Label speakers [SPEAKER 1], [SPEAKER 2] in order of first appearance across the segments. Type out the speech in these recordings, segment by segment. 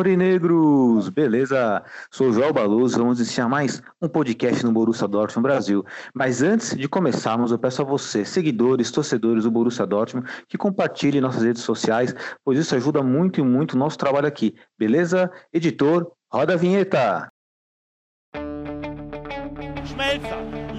[SPEAKER 1] Aurinegros! Beleza? Sou Joel Baloso, vamos iniciar mais um podcast no Borussia Dortmund Brasil. Mas antes de começarmos, eu peço a você, seguidores, torcedores do Borussia Dortmund, que compartilhem nossas redes sociais, pois isso ajuda muito e muito o nosso trabalho aqui. Beleza? Editor, roda a vinheta!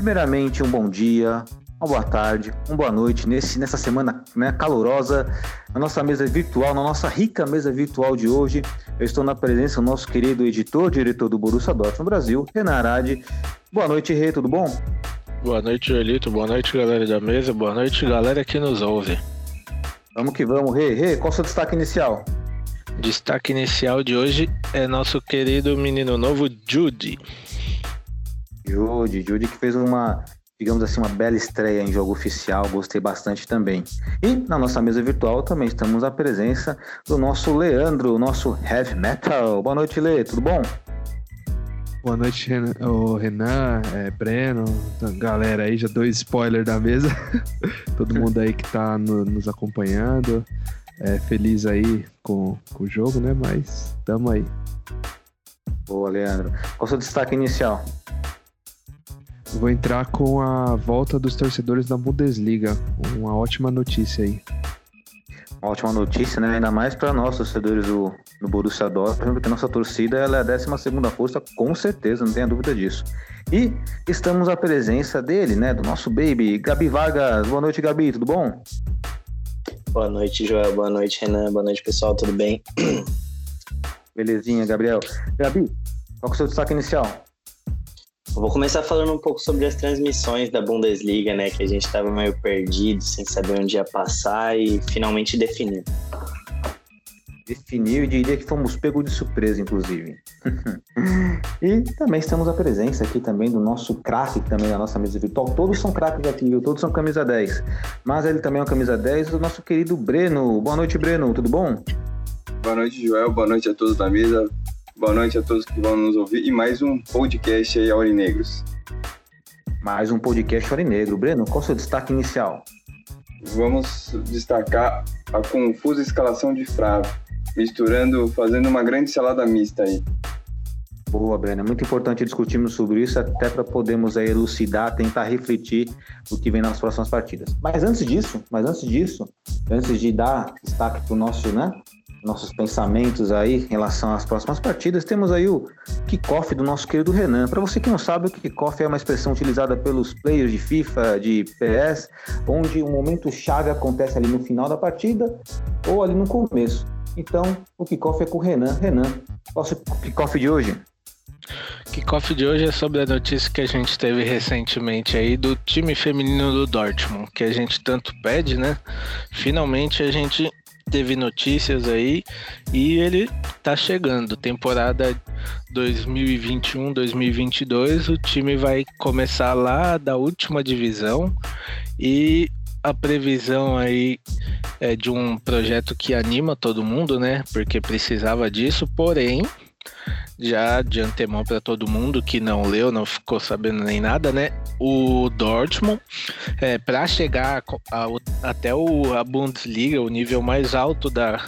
[SPEAKER 1] Primeiramente, um bom dia, uma boa tarde, uma boa noite nesse, nessa semana né, calorosa, na nossa mesa virtual, na nossa rica mesa virtual de hoje. Eu estou na presença do nosso querido editor, diretor do Borussia Dortmund Brasil, Renan Arade. Boa noite, Rê, tudo bom?
[SPEAKER 2] Boa noite, Joelito. Boa noite, galera da mesa. Boa noite, galera que nos ouve.
[SPEAKER 1] Vamos que vamos, Rê. Rê, qual o seu destaque inicial?
[SPEAKER 2] Destaque inicial de hoje é nosso querido menino novo, Judy.
[SPEAKER 1] Jude, Jude que fez uma, digamos assim, uma bela estreia em jogo oficial, gostei bastante também. E na nossa mesa virtual também estamos à presença do nosso Leandro, nosso heavy metal. Boa noite, Lê, tudo bom?
[SPEAKER 3] Boa noite, Renan, ô, Renan é, Breno, galera aí, já dou spoiler da mesa. Todo mundo aí que tá no- nos acompanhando. É, feliz aí com, com o jogo, né? Mas tamo aí.
[SPEAKER 1] Boa, Leandro. Qual o seu destaque inicial?
[SPEAKER 3] Vou entrar com a volta dos torcedores da Bundesliga. Uma ótima notícia aí.
[SPEAKER 1] Uma ótima notícia, né? Ainda mais para nós, torcedores do, do Borussia Dortmund, porque nossa torcida ela é a 12 força, com certeza, não tenha dúvida disso. E estamos à presença dele, né? Do nosso baby, Gabi Vargas. Boa noite, Gabi, tudo bom?
[SPEAKER 4] Boa noite, Joel. Boa noite, Renan. Boa noite, pessoal. Tudo bem?
[SPEAKER 1] Belezinha, Gabriel. Gabi, qual que é o seu destaque inicial?
[SPEAKER 4] Eu vou começar falando um pouco sobre as transmissões da Bundesliga, né? Que a gente estava meio perdido, sem saber onde ia passar e finalmente definiu.
[SPEAKER 1] definiu e diria que fomos pegos de surpresa, inclusive. e também estamos à presença aqui também do nosso craque também da nossa mesa virtual. Todos são craques aqui, viu? Todos são camisa 10. Mas ele também é uma camisa 10 do nosso querido Breno. Boa noite, Breno. Tudo bom?
[SPEAKER 5] Boa noite, Joel. Boa noite a todos da mesa. Boa noite a todos que vão nos ouvir. E mais um podcast aí, Aurinegros.
[SPEAKER 1] Mais um podcast Negro. Breno, qual o seu destaque inicial?
[SPEAKER 5] Vamos destacar a confusa escalação de Frave, misturando, fazendo uma grande salada mista aí.
[SPEAKER 1] Boa, Breno. É muito importante discutirmos sobre isso, até para podermos aí elucidar, tentar refletir o que vem nas próximas partidas. Mas antes disso, mas antes disso, antes de dar destaque para o nosso, né? Nossos pensamentos aí em relação às próximas partidas, temos aí o kickoff do nosso querido Renan. Para você que não sabe, o kickoff é uma expressão utilizada pelos players de FIFA, de PS, onde o momento chave acontece ali no final da partida ou ali no começo. Então, o kickoff é com o Renan. Renan, qual é o kickoff de hoje?
[SPEAKER 2] Kickoff de hoje é sobre a notícia que a gente teve recentemente aí do time feminino do Dortmund, que a gente tanto pede, né? Finalmente a gente teve notícias aí e ele tá chegando. Temporada 2021-2022, o time vai começar lá da última divisão e a previsão aí é de um projeto que anima todo mundo, né? Porque precisava disso, porém, já de antemão para todo mundo que não leu, não ficou sabendo nem nada, né? O Dortmund, é, para chegar a, a, até o, a Bundesliga, o nível mais alto da,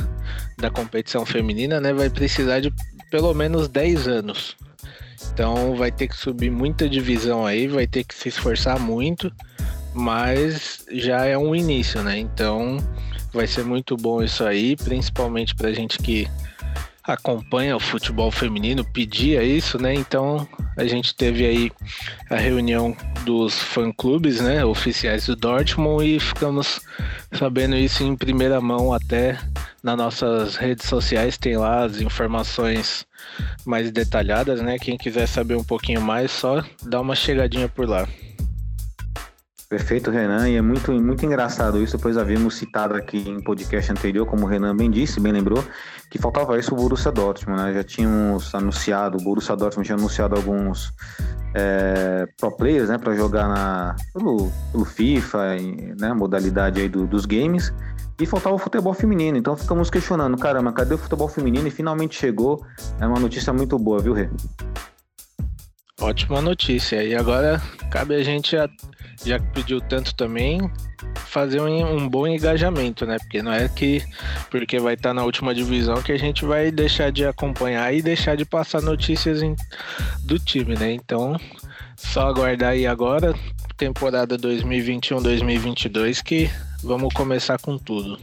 [SPEAKER 2] da competição feminina, né? Vai precisar de pelo menos 10 anos. Então vai ter que subir muita divisão aí, vai ter que se esforçar muito, mas já é um início, né? Então vai ser muito bom isso aí, principalmente pra gente que acompanha o futebol feminino pedia isso, né? Então a gente teve aí a reunião dos fã-clubes, né, oficiais do Dortmund e ficamos sabendo isso em primeira mão até nas nossas redes sociais tem lá as informações mais detalhadas, né? Quem quiser saber um pouquinho mais, só dá uma chegadinha por lá.
[SPEAKER 1] Perfeito, Renan, e é muito, muito engraçado isso, pois havíamos citado aqui em podcast anterior, como o Renan bem disse, bem lembrou, que faltava isso o Borussia Dortmund, né? Já tínhamos anunciado, o Borussia Dortmund tinha anunciado alguns é, pro players, né, para jogar na, pelo, pelo FIFA, né, modalidade aí do, dos games, e faltava o futebol feminino. Então ficamos questionando, caramba, cadê o futebol feminino? E finalmente chegou. É uma notícia muito boa, viu, Rê?
[SPEAKER 2] Ótima notícia. E agora cabe a gente, já que pediu tanto também, fazer um, um, bom engajamento, né? Porque não é que porque vai estar tá na última divisão que a gente vai deixar de acompanhar e deixar de passar notícias em, do time, né? Então, só aguardar aí agora, temporada 2021-2022, que vamos começar com tudo.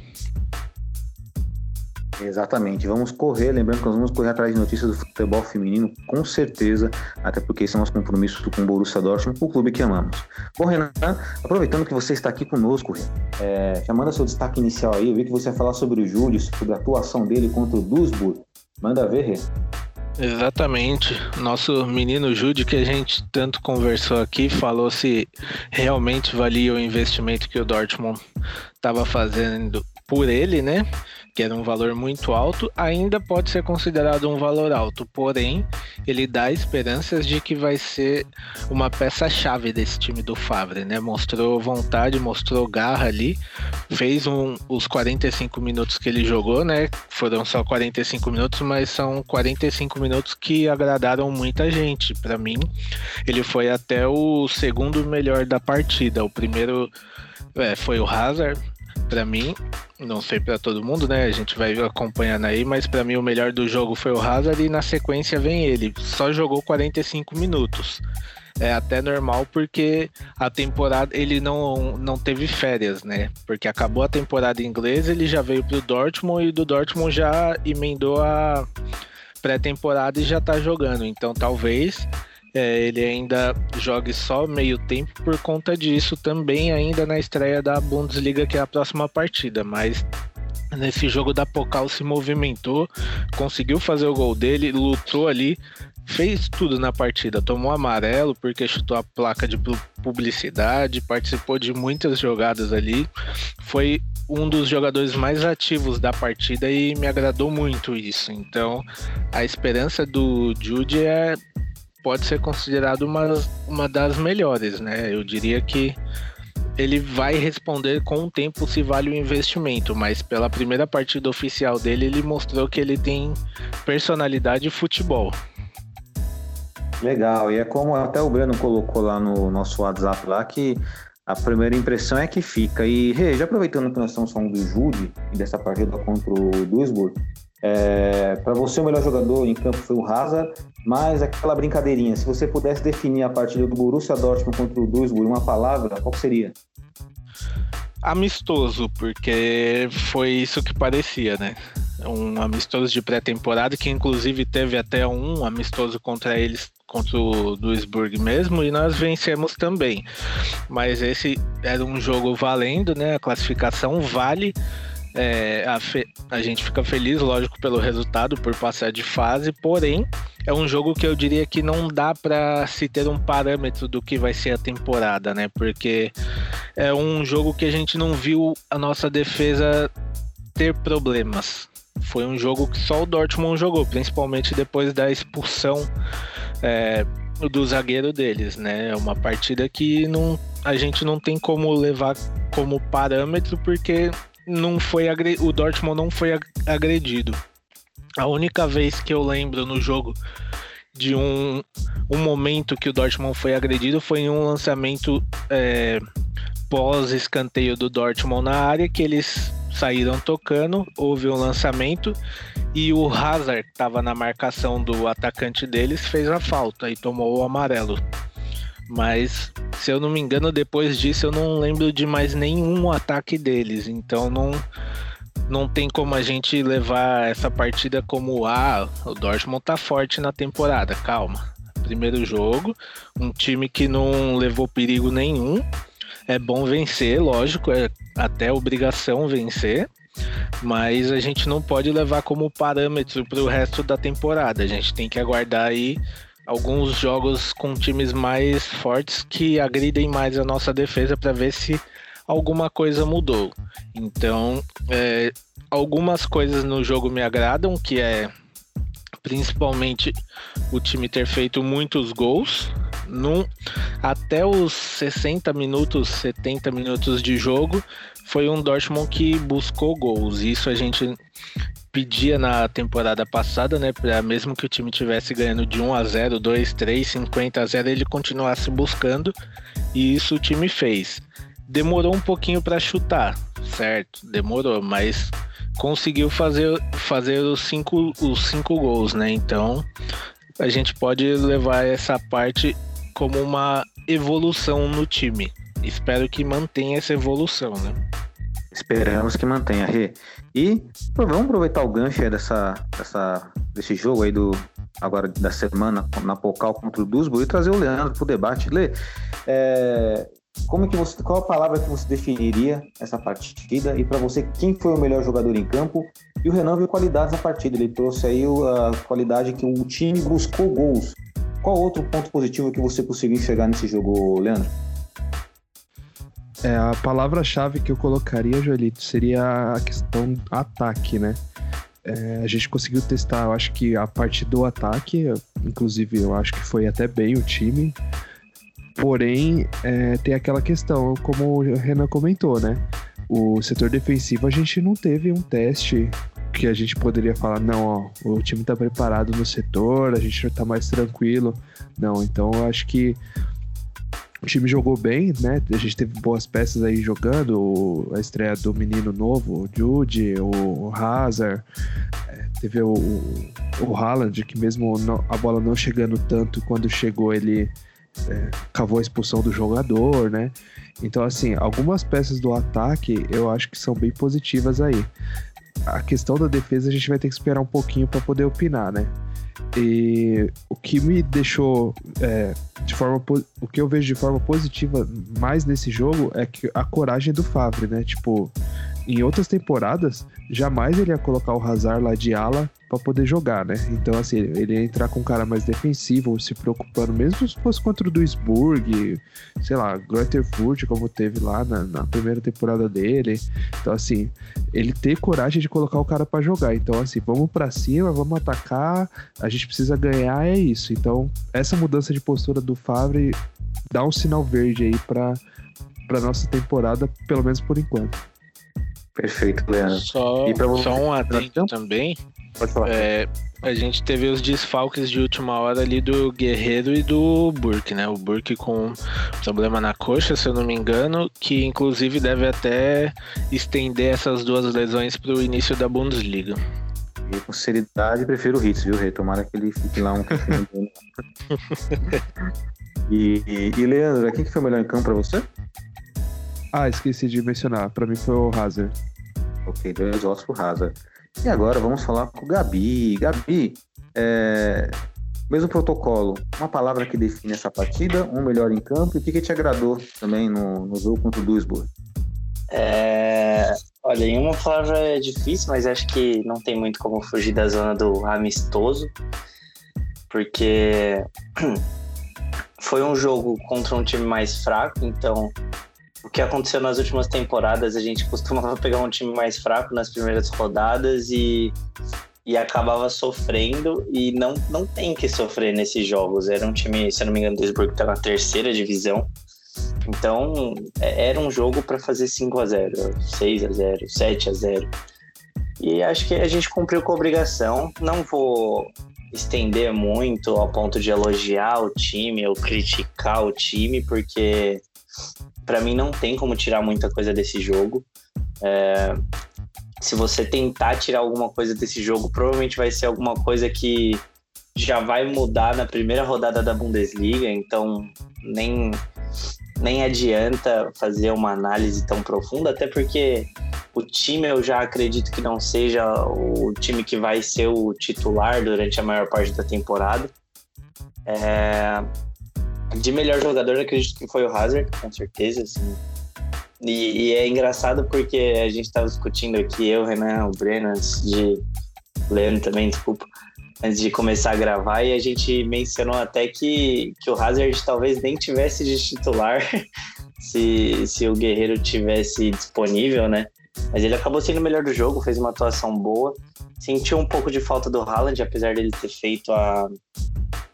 [SPEAKER 1] Exatamente, vamos correr, lembrando que nós vamos correr atrás de notícias do futebol feminino, com certeza, até porque esse é nosso compromisso com o Borussia Dortmund, o clube que amamos. Bom, Renan, aproveitando que você está aqui conosco, é, já manda seu destaque inicial aí, eu vi que você ia falar sobre o Júlio, sobre a atuação dele contra o Duisburg. Manda ver, Rê.
[SPEAKER 2] Exatamente. Nosso menino Jude, que a gente tanto conversou aqui, falou se realmente valia o investimento que o Dortmund estava fazendo por ele, né? Que era um valor muito alto, ainda pode ser considerado um valor alto, porém, ele dá esperanças de que vai ser uma peça-chave desse time do Favre, né? Mostrou vontade, mostrou garra ali, fez um, os 45 minutos que ele jogou, né? Foram só 45 minutos, mas são 45 minutos que agradaram muita gente. Para mim, ele foi até o segundo melhor da partida. O primeiro é, foi o Hazard, para mim, não sei para todo mundo, né? A gente vai acompanhando aí, mas para mim o melhor do jogo foi o Hazard e na sequência vem ele. Só jogou 45 minutos. É até normal porque a temporada ele não, não teve férias, né? Porque acabou a temporada inglesa, ele já veio pro Dortmund e do Dortmund já emendou a pré-temporada e já tá jogando. Então talvez é, ele ainda jogue só meio tempo por conta disso também ainda na estreia da Bundesliga que é a próxima partida, mas nesse jogo da Pokal se movimentou, conseguiu fazer o gol dele, lutou ali, fez tudo na partida, tomou amarelo porque chutou a placa de publicidade, participou de muitas jogadas ali, foi um dos jogadores mais ativos da partida e me agradou muito isso. Então, a esperança do Jude é pode ser considerado uma, uma das melhores, né? Eu diria que ele vai responder com o tempo se vale o investimento, mas pela primeira partida oficial dele, ele mostrou que ele tem personalidade e futebol.
[SPEAKER 1] Legal, e é como até o Breno colocou lá no nosso WhatsApp lá que a primeira impressão é que fica. E já aproveitando que nós estamos falando do Jude e dessa partida contra o Duisburg, é, para você, o melhor jogador em campo foi o Hazard, mas aquela brincadeirinha, se você pudesse definir a partida do Borussia Dortmund contra o Duisburg uma palavra, qual seria?
[SPEAKER 2] Amistoso, porque foi isso que parecia, né? Um amistoso de pré-temporada que inclusive teve até um amistoso contra eles, contra o Duisburg mesmo, e nós vencemos também. Mas esse era um jogo valendo, né? A classificação vale é, a, a gente fica feliz, lógico, pelo resultado, por passar de fase, porém, é um jogo que eu diria que não dá para se ter um parâmetro do que vai ser a temporada, né? Porque é um jogo que a gente não viu a nossa defesa ter problemas. Foi um jogo que só o Dortmund jogou, principalmente depois da expulsão é, do zagueiro deles, né? É uma partida que não, a gente não tem como levar como parâmetro, porque não foi o Dortmund não foi agredido. A única vez que eu lembro no jogo de um, um momento que o Dortmund foi agredido foi em um lançamento é, pós escanteio do Dortmund na área que eles saíram tocando, houve um lançamento e o Hazard, que estava na marcação do atacante deles, fez a falta e tomou o amarelo. Mas, se eu não me engano, depois disso eu não lembro de mais nenhum ataque deles. Então não. não tem como a gente levar essa partida como ah, o Dortmund tá forte na temporada. Calma. Primeiro jogo, um time que não levou perigo nenhum. É bom vencer, lógico, é até obrigação vencer, mas a gente não pode levar como parâmetro para o resto da temporada. A gente tem que aguardar aí alguns jogos com times mais fortes que agridem mais a nossa defesa para ver se alguma coisa mudou. Então, é, algumas coisas no jogo me agradam, que é principalmente o time ter feito muitos gols. Num, até os 60 minutos, 70 minutos de jogo, foi um Dortmund que buscou gols. Isso a gente pedia na temporada passada, né? Para mesmo que o time tivesse ganhando de 1 a 0, 2, 3, 50 a 0, ele continuasse buscando. E isso o time fez demorou um pouquinho para chutar, certo? Demorou, mas conseguiu fazer, fazer os, cinco, os cinco gols, né? Então a gente pode levar essa parte como uma evolução no time. Espero que mantenha essa evolução, né?
[SPEAKER 1] Esperamos que mantenha, Rê. E vamos aproveitar o gancho dessa, dessa, desse jogo aí do agora da semana na Pocal contra o Duisburg e trazer o Leandro para o debate. Lê, é, como que você, qual a palavra que você definiria essa partida? E para você, quem foi o melhor jogador em campo? E o Renan viu qualidades na partida. Ele trouxe aí a qualidade que o time buscou gols. Qual outro ponto positivo que você conseguiu enxergar nesse jogo, Leandro?
[SPEAKER 3] É, a palavra-chave que eu colocaria, Joelito, seria a questão ataque, né? É, a gente conseguiu testar, eu acho que a parte do ataque, inclusive eu acho que foi até bem o time. Porém, é, tem aquela questão, como o Renan comentou, né? O setor defensivo a gente não teve um teste que a gente poderia falar, não, ó, o time tá preparado no setor, a gente tá mais tranquilo. Não, então eu acho que o time jogou bem, né? A gente teve boas peças aí jogando, a estreia do menino novo, o Jude, o Hazard, é, teve o, o Haaland, que mesmo a bola não chegando tanto, quando chegou ele é, cavou a expulsão do jogador, né? Então, assim, algumas peças do ataque eu acho que são bem positivas aí. A questão da defesa a gente vai ter que esperar um pouquinho para poder opinar, né? E o que me deixou é, de forma o que eu vejo de forma positiva mais nesse jogo é que a coragem do Favre, né? Tipo, em outras temporadas, jamais ele ia colocar o Hazard lá de ala para poder jogar, né? Então, assim, ele ia entrar com um cara mais defensivo, se preocupando, mesmo se fosse contra o Duisburg, sei lá, Grotterfurt, como teve lá na, na, primeira temporada dele. Então, assim, ele ter coragem de colocar o cara para jogar. Então, assim, vamos para cima, vamos atacar, a gente precisa ganhar, é isso. Então, essa mudança de postura do Favre dá um sinal verde aí para para nossa temporada, pelo menos por enquanto.
[SPEAKER 1] Perfeito, Leandro.
[SPEAKER 2] Só, só um adendo também. Pode falar. É, a gente teve os desfalques de última hora ali do Guerreiro e do Burke, né? O Burke com problema na coxa, se eu não me engano, que inclusive deve até estender essas duas lesões para o início da Bundesliga.
[SPEAKER 1] E com seriedade, prefiro o Hitz, viu, Rei? Tomara que ele fique lá um e, e, e, Leandro, quem que foi o melhor em campo para você?
[SPEAKER 3] Ah, esqueci de mencionar. Para mim foi o Hazard.
[SPEAKER 1] Ok, dois votos pro Hazard. E agora vamos falar com o Gabi. Gabi, é... mesmo protocolo, uma palavra que define essa partida, um melhor em campo, e o que, que te agradou também no, no jogo contra o Duisburg?
[SPEAKER 4] É... Olha, em uma palavra é difícil, mas acho que não tem muito como fugir da zona do amistoso, porque foi um jogo contra um time mais fraco, então o que aconteceu nas últimas temporadas, a gente costumava pegar um time mais fraco nas primeiras rodadas e, e acabava sofrendo e não, não tem que sofrer nesses jogos. Era um time, se eu não me engano, do Duisburg está na terceira divisão. Então, é, era um jogo para fazer 5 a 0 6 a 0 7 a 0 E acho que a gente cumpriu com a obrigação. Não vou estender muito ao ponto de elogiar o time ou criticar o time, porque para mim não tem como tirar muita coisa desse jogo. É, se você tentar tirar alguma coisa desse jogo, provavelmente vai ser alguma coisa que já vai mudar na primeira rodada da Bundesliga, então nem, nem adianta fazer uma análise tão profunda, até porque O time eu já acredito que não seja o time que vai ser o titular durante a maior parte da temporada. É... De melhor jogador, acredito que foi o Hazard, com certeza. Assim. E, e, é engraçado porque a gente estava discutindo aqui, eu, Renan, o Breno, antes de. Leandro também, desculpa. Antes de começar a gravar, e a gente mencionou até que, que o Hazard talvez nem tivesse de titular se, se o Guerreiro tivesse disponível, né? Mas ele acabou sendo o melhor do jogo, fez uma atuação boa. Sentiu um pouco de falta do Haaland, apesar dele ter feito a,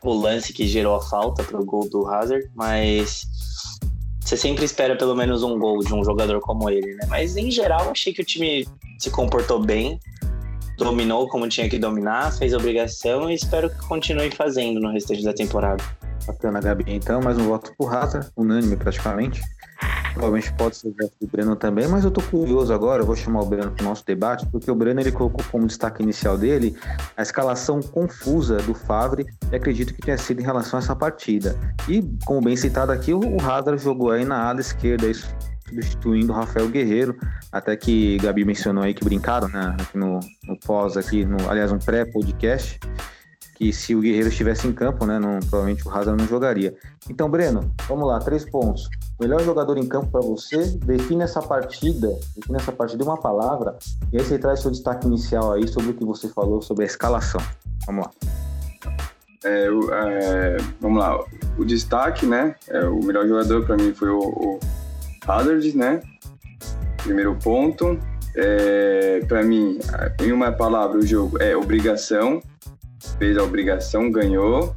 [SPEAKER 4] o lance que gerou a falta para o gol do Hazard, mas você sempre espera pelo menos um gol de um jogador como ele, né? Mas em geral, achei que o time se comportou bem, dominou como tinha que dominar, fez a obrigação e espero que continue fazendo no restante da temporada.
[SPEAKER 1] Bacana, Gabi. Então, mais um voto pro Hazard, unânime praticamente. Provavelmente pode ser o do Breno também, mas eu tô curioso agora, eu vou chamar o Breno para o nosso debate, porque o Breno ele colocou como destaque inicial dele a escalação confusa do Favre, e acredito que tenha sido em relação a essa partida. E, como bem citado aqui, o Hazard jogou aí na ala esquerda, substituindo o Rafael Guerreiro, até que Gabi mencionou aí que brincaram, né, no, no pós aqui, no, aliás, um pré-podcast, que se o Guerreiro estivesse em campo, né, não, provavelmente o Hazard não jogaria. Então, Breno, vamos lá, três pontos. Melhor jogador em campo para você, define essa partida, define essa partida em uma palavra, e aí você traz seu destaque inicial aí sobre o que você falou sobre a escalação. Vamos lá.
[SPEAKER 5] É, é, vamos lá, o destaque, né? É, o melhor jogador para mim foi o, o Hazard, né? Primeiro ponto. É, para mim, em uma palavra, o jogo é obrigação. Fez a obrigação, ganhou.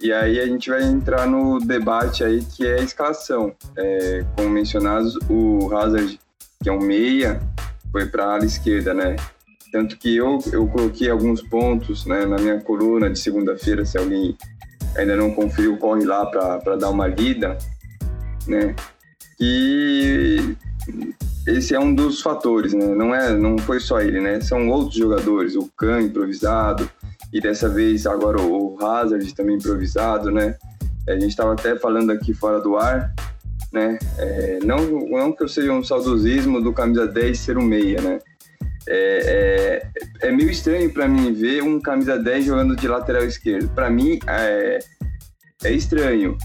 [SPEAKER 5] E aí a gente vai entrar no debate aí que é a escalação. É, como mencionados, o Hazard, que é um meia, foi para a ala esquerda, né? Tanto que eu, eu coloquei alguns pontos né, na minha coluna de segunda-feira, se alguém ainda não conferiu, corre lá para dar uma lida, né? E esse é um dos fatores, né? Não, é, não foi só ele, né? São outros jogadores, o Khan improvisado, e dessa vez agora o Hazard também improvisado, né? A gente estava até falando aqui fora do ar, né? É, não, não que eu seja um saudosismo do camisa 10 ser um meia, né? É, é, é meio estranho para mim ver um camisa 10 jogando de lateral esquerdo. Para mim é, é estranho,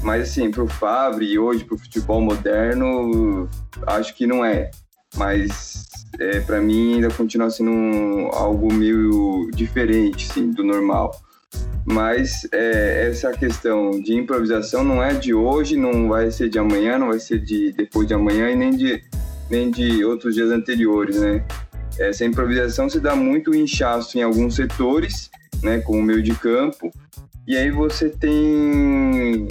[SPEAKER 5] mas assim, pro Favre e hoje pro futebol moderno, acho que não é. Mas é, para mim ainda continua sendo um, algo meio diferente assim, do normal. Mas é, essa questão de improvisação não é de hoje, não vai ser de amanhã, não vai ser de depois de amanhã e nem de, nem de outros dias anteriores, né? Essa improvisação se dá muito inchaço em alguns setores, né, como o meio de campo, e aí você tem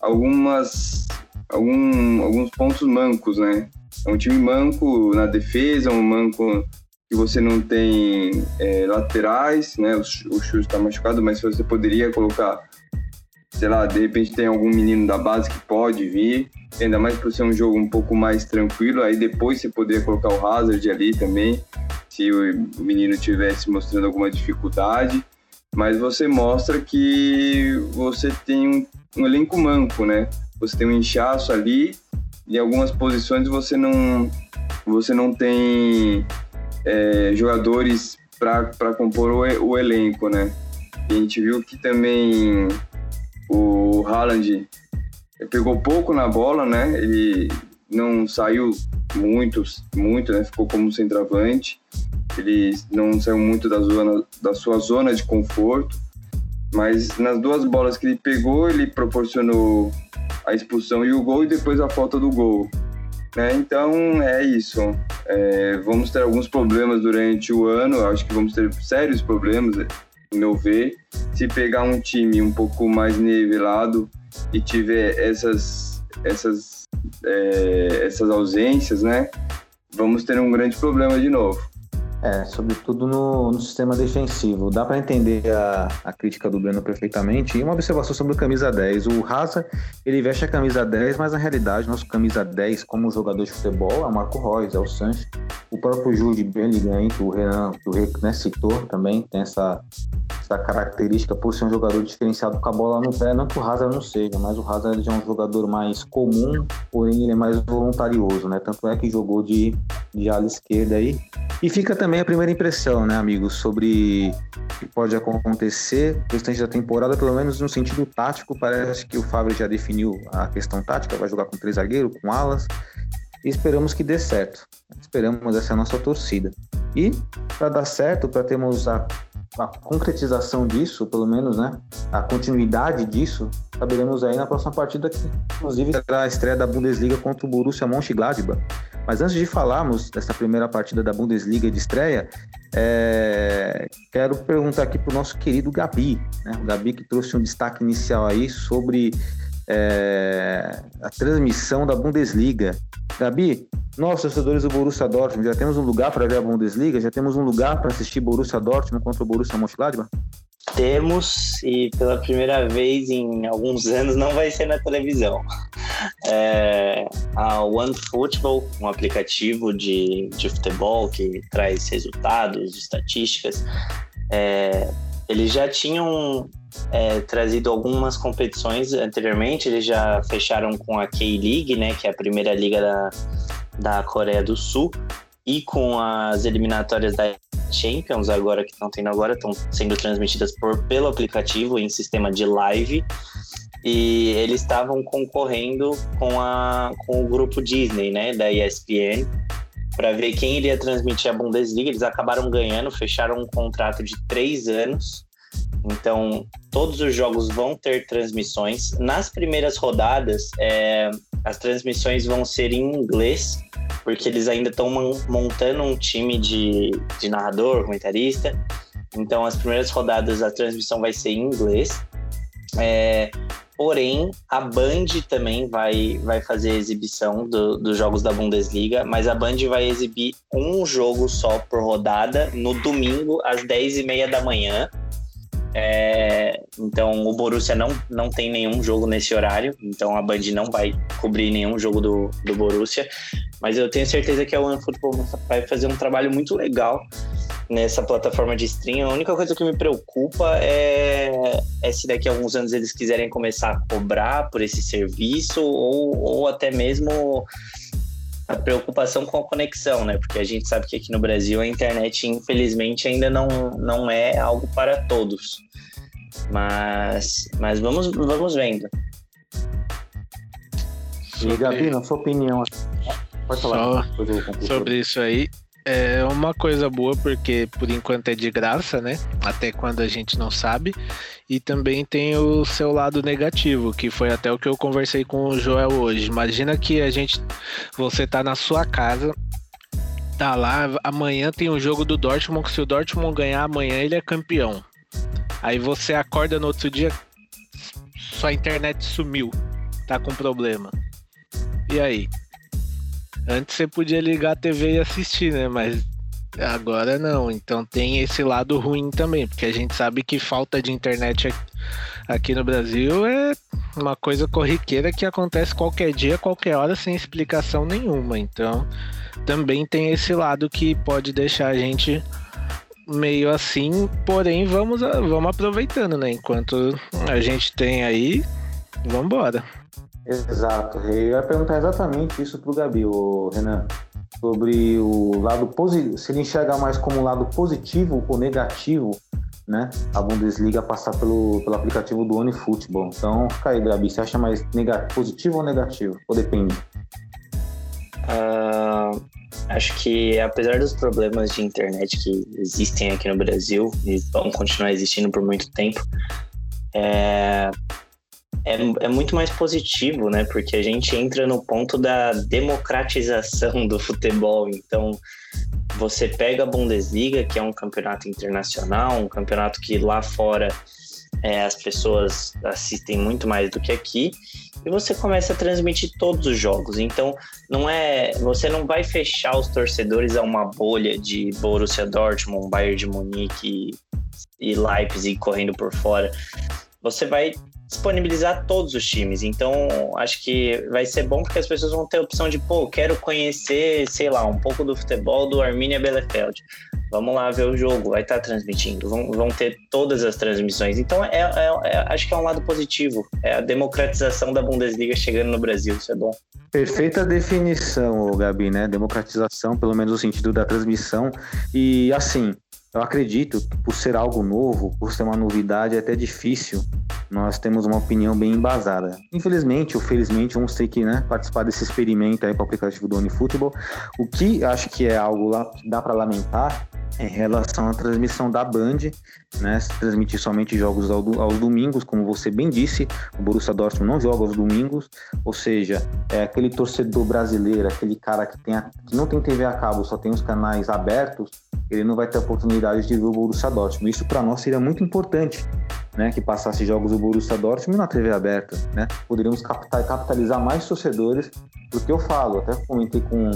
[SPEAKER 5] algumas algum, alguns pontos mancos, né? É um time manco na defesa, um manco que você não tem é, laterais, né? O, o Chute está machucado, mas você poderia colocar, sei lá, de repente tem algum menino da base que pode vir, ainda mais por ser um jogo um pouco mais tranquilo, aí depois você poderia colocar o Hazard ali também, se o, o menino tivesse mostrando alguma dificuldade, mas você mostra que você tem um, um elenco manco, né? Você tem um inchaço ali em algumas posições você não você não tem é, jogadores para compor o, o, elenco, né? E a gente viu que também o Haaland pegou pouco na bola, né? Ele não saiu muito, muito, né? Ficou como centroavante. Ele não saiu muito da zona da sua zona de conforto, mas nas duas bolas que ele pegou, ele proporcionou a expulsão e o gol e depois a falta do gol. Né? Então é isso. É, vamos ter alguns problemas durante o ano, acho que vamos ter sérios problemas, no meu ver. Se pegar um time um pouco mais nivelado e tiver essas, essas, é, essas ausências, né? Vamos ter um grande problema de novo.
[SPEAKER 1] É, sobretudo no, no sistema defensivo. Dá para entender a, a, crítica do Breno perfeitamente. E uma observação sobre o camisa 10. O Raza, ele veste a camisa 10, mas na realidade, nosso camisa 10 como jogador de futebol é o Marco Reus, é o Sanches. O próprio Jude Bellingham, que o Renan, que o Renan né, citou também, tem essa, essa característica por ser um jogador diferenciado com a bola no pé. Não que o Raza não seja, mas o Raza é um jogador mais comum, porém ele é mais voluntarioso, né? Tanto é que jogou de de ala esquerda aí. E fica também a primeira impressão, né, amigos, sobre o que pode acontecer restante da temporada, pelo menos no sentido tático. Parece que o Fábio já definiu a questão tática, vai jogar com três zagueiros, com alas, e esperamos que dê certo. Esperamos essa é a nossa torcida. E para dar certo, para termos a, a, concretização disso, pelo menos, né, a continuidade disso, saberemos aí na próxima partida que, inclusive, será a estreia da Bundesliga contra o Borussia Mönchengladbach. Mas antes de falarmos dessa primeira partida da Bundesliga de estreia, é... quero perguntar aqui para o nosso querido Gabi, né? o Gabi que trouxe um destaque inicial aí sobre é... a transmissão da Bundesliga. Gabi, nós, torcedores do Borussia Dortmund, já temos um lugar para ver a Bundesliga? Já temos um lugar para assistir Borussia Dortmund contra o Borussia Mönchengladbach?
[SPEAKER 4] Temos, e pela primeira vez em alguns anos não vai ser na televisão. É, a OneFootball, um aplicativo de, de futebol que traz resultados, estatísticas, é, eles já tinham é, trazido algumas competições anteriormente, eles já fecharam com a K-League, né, que é a primeira liga da, da Coreia do Sul, e com as eliminatórias da Champions agora que estão tendo agora estão sendo transmitidas por pelo aplicativo em sistema de live. E eles estavam concorrendo com a com o grupo Disney, né, da ESPN, para ver quem iria transmitir a Bundesliga. Eles acabaram ganhando, fecharam um contrato de três anos. Então, todos os jogos vão ter transmissões. Nas primeiras rodadas, é, as transmissões vão ser em inglês porque eles ainda estão montando um time de, de narrador, comentarista. Então, as primeiras rodadas a transmissão vai ser em inglês. É, porém, a Band também vai, vai fazer exibição do, dos jogos da Bundesliga, mas a Band vai exibir um jogo só por rodada no domingo, às 10h30 da manhã. É, então o Borussia não, não tem nenhum jogo nesse horário, então a Band não vai cobrir nenhum jogo do, do Borussia. Mas eu tenho certeza que a OneFootball vai fazer um trabalho muito legal nessa plataforma de stream. A única coisa que me preocupa é, é se daqui a alguns anos eles quiserem começar a cobrar por esse serviço ou, ou até mesmo a preocupação com a conexão, né? Porque a gente sabe que aqui no Brasil a internet, infelizmente, ainda não, não é algo para todos. Mas, mas vamos, vamos vendo.
[SPEAKER 1] E Gabi, na sua opinião,
[SPEAKER 2] Pode falar. Só sobre isso aí. É uma coisa boa porque por enquanto é de graça, né? Até quando a gente não sabe. E também tem o seu lado negativo, que foi até o que eu conversei com o Joel hoje. Imagina que a gente você tá na sua casa, tá lá, amanhã tem um jogo do Dortmund, se o Dortmund ganhar amanhã ele é campeão. Aí você acorda no outro dia, sua internet sumiu, tá com problema. E aí? Antes você podia ligar a TV e assistir, né? Mas agora não. Então tem esse lado ruim também, porque a gente sabe que falta de internet aqui no Brasil é uma coisa corriqueira que acontece qualquer dia, qualquer hora, sem explicação nenhuma. Então também tem esse lado que pode deixar a gente meio assim, porém vamos, vamos aproveitando, né? Enquanto a gente tem aí, vamos embora.
[SPEAKER 1] Exato. Eu ia perguntar exatamente isso para o Gabi, o Renan, sobre o lado positivo, se ele enxerga mais como lado positivo ou negativo, né? A Bundesliga passar pelo, pelo aplicativo do OneFootball. Então, fica aí, Gabi, você acha mais negativo, positivo ou negativo? Ou depende?
[SPEAKER 4] Uh, acho que apesar dos problemas de internet que existem aqui no Brasil e vão continuar existindo por muito tempo, é, é, é muito mais positivo, né? Porque a gente entra no ponto da democratização do futebol. Então, você pega a Bundesliga, que é um campeonato internacional, um campeonato que lá fora é, as pessoas assistem muito mais do que aqui, e você começa a transmitir todos os jogos. Então, não é, você não vai fechar os torcedores a uma bolha de Borussia Dortmund, Bayern de Munique e Leipzig correndo por fora. Você vai disponibilizar todos os times. Então, acho que vai ser bom porque as pessoas vão ter a opção de, pô, quero conhecer, sei lá, um pouco do futebol do Arminia Bielefeld. Vamos lá ver o jogo, vai estar transmitindo, vão, vão ter todas as transmissões. Então, é, é, é, acho que é um lado positivo. É a democratização da Bundesliga chegando no Brasil, isso é bom.
[SPEAKER 1] Perfeita definição, Gabi, né? Democratização, pelo menos no sentido da transmissão. E assim, eu acredito por ser algo novo, por ser uma novidade, é até difícil nós temos uma opinião bem embasada. Infelizmente ou felizmente, vamos ter que né, participar desse experimento aí com o aplicativo do OniFootball. O que acho que é algo lá que dá para lamentar em relação à transmissão da Band, né, transmitir somente jogos aos domingos, como você bem disse, o Borussia Dortmund não joga aos domingos, ou seja, é aquele torcedor brasileiro, aquele cara que, tem a, que não tem TV a cabo, só tem os canais abertos, ele não vai ter oportunidade de ver o Borussia Dortmund. Isso para nós seria muito importante, né, que passasse jogos do Borussia Dortmund na TV aberta, né? Poderíamos capitalizar mais torcedores, porque eu falo, até comentei com,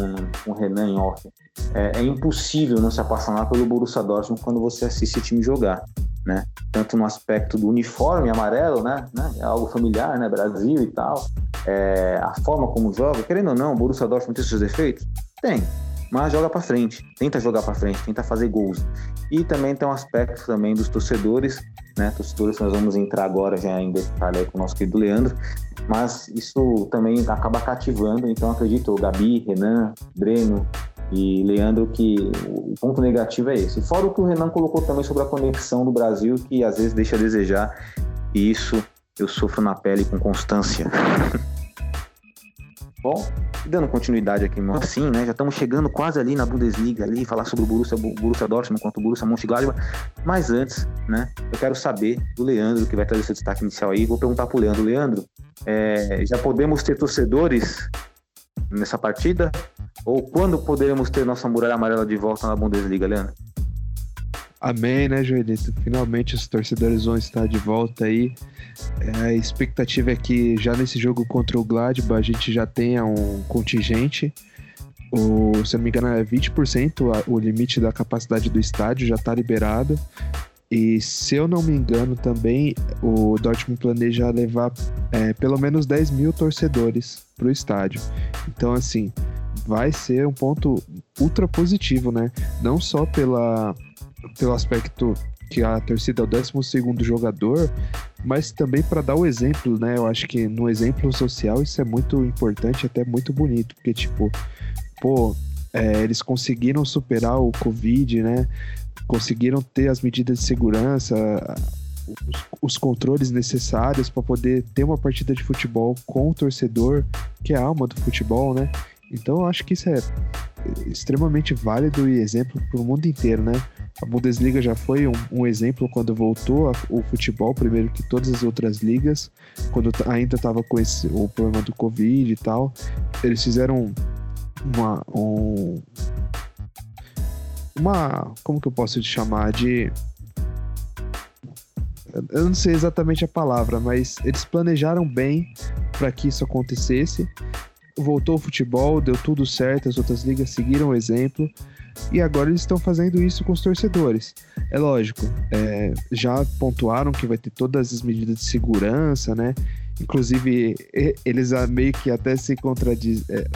[SPEAKER 1] com o Renan em off, é, é impossível não se apaixonar pelo Borussia Dortmund quando você assiste o time jogar. Né? Tanto no aspecto do uniforme amarelo, né? né? É algo familiar, né? Brasil e tal. É, a forma como joga, querendo ou não, o Borussia Dortmund tem seus defeitos? Tem mas joga para frente, tenta jogar para frente, tenta fazer gols. E também tem um aspecto também dos torcedores, né? Torcedores nós vamos entrar agora já em detalhe com o nosso querido Leandro, mas isso também acaba cativando, então acredito, Gabi, Renan, Breno e Leandro que o ponto negativo é esse. Fora o que o Renan colocou também sobre a conexão do Brasil, que às vezes deixa a desejar, e isso eu sofro na pele com constância. Bom, dando continuidade aqui, assim, né? Já estamos chegando quase ali na Bundesliga, ali, falar sobre o Borussia, Borussia Dortmund contra o Borussia Mönchengladbach. Mas antes, né? Eu quero saber do Leandro, que vai trazer seu destaque inicial aí. Vou perguntar para o Leandro. Leandro, é, já podemos ter torcedores nessa partida? Ou quando poderemos ter nossa muralha amarela de volta na Bundesliga, Leandro?
[SPEAKER 3] Amém, né, Joelito? Finalmente os torcedores vão estar de volta aí. É, a expectativa é que já nesse jogo contra o Gladbach a gente já tenha um contingente. O, se eu não me engano, é 20% o limite da capacidade do estádio, já está liberado. E se eu não me engano também, o Dortmund planeja levar é, pelo menos 10 mil torcedores para o estádio. Então, assim, vai ser um ponto ultra positivo, né? Não só pela pelo aspecto que a torcida é o 12 jogador, mas também para dar o exemplo, né? Eu acho que no exemplo social isso é muito importante, até muito bonito, porque, tipo, pô, é, eles conseguiram superar o Covid, né? Conseguiram ter as medidas de segurança, os, os controles necessários para poder ter uma partida de futebol com o torcedor, que é a alma do futebol, né? Então eu acho que isso é extremamente válido e exemplo para o mundo inteiro, né? A Bundesliga já foi um, um exemplo quando voltou a, o futebol, primeiro que todas as outras ligas, quando ainda estava com esse, o problema do Covid e tal. Eles fizeram uma. Um, uma. Como que eu posso te chamar? De. Eu não sei exatamente a palavra, mas eles planejaram bem para que isso acontecesse. Voltou o futebol, deu tudo certo, as outras ligas seguiram o exemplo e agora eles estão fazendo isso com os torcedores. É lógico, é, já pontuaram que vai ter todas as medidas de segurança, né? Inclusive, eles meio que até se contradizem. É,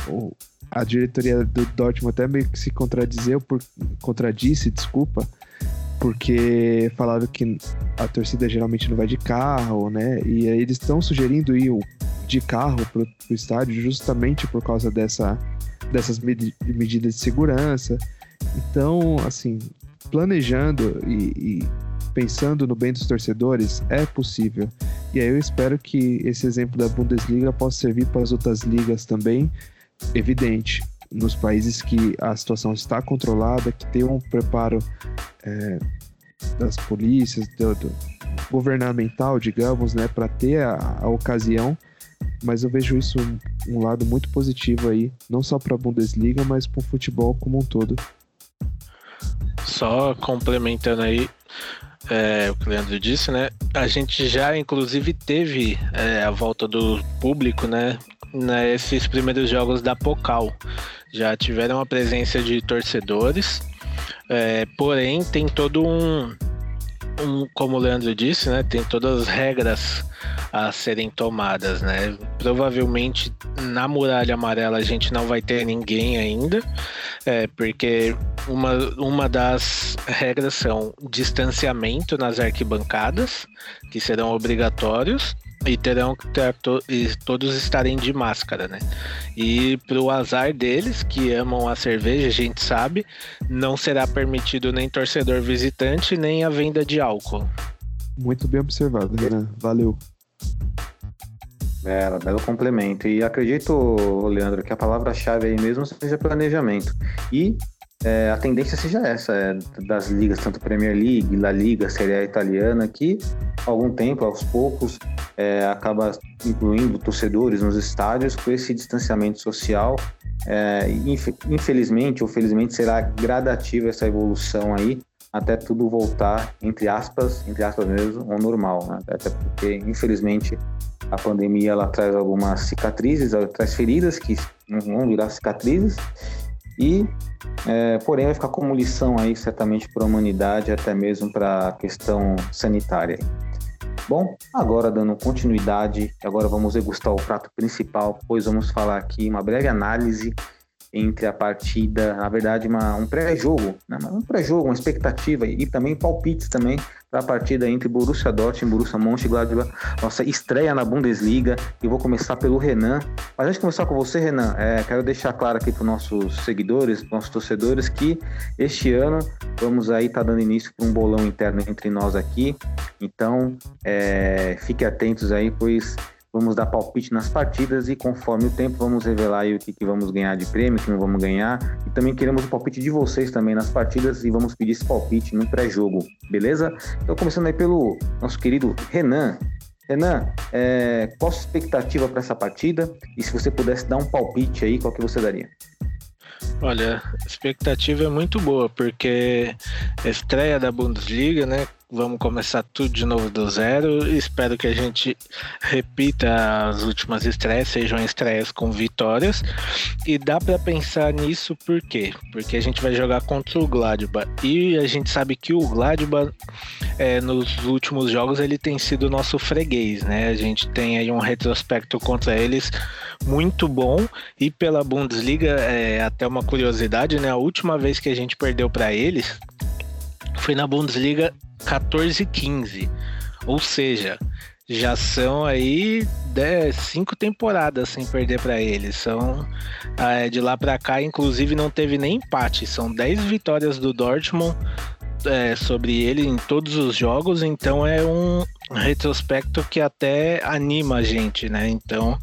[SPEAKER 3] a diretoria do Dortmund até meio que se contradizeu, por, contradisse, desculpa, porque falaram que a torcida geralmente não vai de carro, né? E aí eles estão sugerindo ir de carro pro, pro estádio justamente por causa dessa, dessas medidas de segurança. Então, assim, planejando e, e, pensando no bem dos torcedores é possível. E aí eu espero que esse exemplo da Bundesliga possa servir para as outras ligas também. Evidente, nos países que a situação está controlada, que tem um preparo é, das polícias, do, do, governamental, digamos, né, para ter a, a ocasião mas eu vejo isso um, um, lado muito positivo aí, não só para a Bundesliga, mas para o futebol como um todo.
[SPEAKER 2] Só complementando aí é, o que o Leandro disse, né? A gente já inclusive teve é, a volta do público, né? Nesses primeiros jogos da Pocal. Já tiveram a presença de torcedores, é, porém tem todo um, um, como o Leandro disse, né? Tem todas as regras a serem tomadas, né? Provavelmente na muralha amarela a gente não vai ter ninguém ainda, é, porque uma, uma das regras são distanciamento nas arquibancadas, que serão obrigatórios, e terão que ter to e todos estarem de máscara, né? E pro azar deles, que amam a cerveja, a gente sabe, não será permitido nem torcedor visitante, nem a venda de álcool.
[SPEAKER 3] Muito bem observado, né? Valeu.
[SPEAKER 1] Bela, belo complemento. E acredito, Leandro, que a palavra-chave aí mesmo seja planejamento. E é, a tendência seja essa, é, das ligas, tanto Premier League, La Liga, Série A italiana, que algum tempo, aos poucos, é, acaba incluindo torcedores nos estádios com esse distanciamento social. É, infelizmente ou felizmente será gradativa essa evolução aí até tudo voltar entre aspas, entre aspas mesmo, ao normal, né? até porque infelizmente a pandemia ela traz algumas cicatrizes, ela traz feridas que vão virar cicatrizes e é, porém vai ficar como lição aí certamente para a humanidade, até mesmo para a questão sanitária. Bom, agora dando continuidade, agora vamos degustar o prato principal, pois vamos falar aqui uma breve análise entre a partida, na verdade, uma, um pré-jogo, né? um pré-jogo, uma expectativa e também palpites também para a partida entre Borussia Dortmund Borussia Mönchengladbach, nossa estreia na Bundesliga. E vou começar pelo Renan. Mas antes de começar com você, Renan, é, quero deixar claro aqui para os nossos seguidores, nossos torcedores, que este ano vamos aí estar tá dando início para um bolão interno entre nós aqui. Então, é, fiquem atentos aí, pois vamos dar palpite nas partidas e conforme o tempo vamos revelar o que, que vamos ganhar de prêmio, que não vamos ganhar. E também queremos o palpite de vocês também nas partidas e vamos pedir esse palpite no pré-jogo, beleza? Então começando aí pelo nosso querido Renan. Renan, é, qual a sua expectativa para essa partida? E se você pudesse dar um palpite aí, qual que você daria?
[SPEAKER 2] Olha, a expectativa é muito boa, porque a estreia da Bundesliga, né? Vamos começar tudo de novo do zero. Espero que a gente repita as últimas estreias, sejam estreias com vitórias. E dá para pensar nisso por quê? Porque a gente vai jogar contra o Gladbach. E a gente sabe que o Gladbach, é, nos últimos jogos, ele tem sido nosso freguês, né? A gente tem aí um retrospecto contra eles muito bom. E pela Bundesliga, é até uma curiosidade, né? A última vez que a gente perdeu para eles foi na Bundesliga 14 e 15. Ou seja, já são aí dez, cinco temporadas sem perder para eles. São é, de lá para cá, inclusive não teve nem empate. São 10 vitórias do Dortmund é, sobre ele em todos os jogos. Então é um retrospecto que até anima a gente, né? Então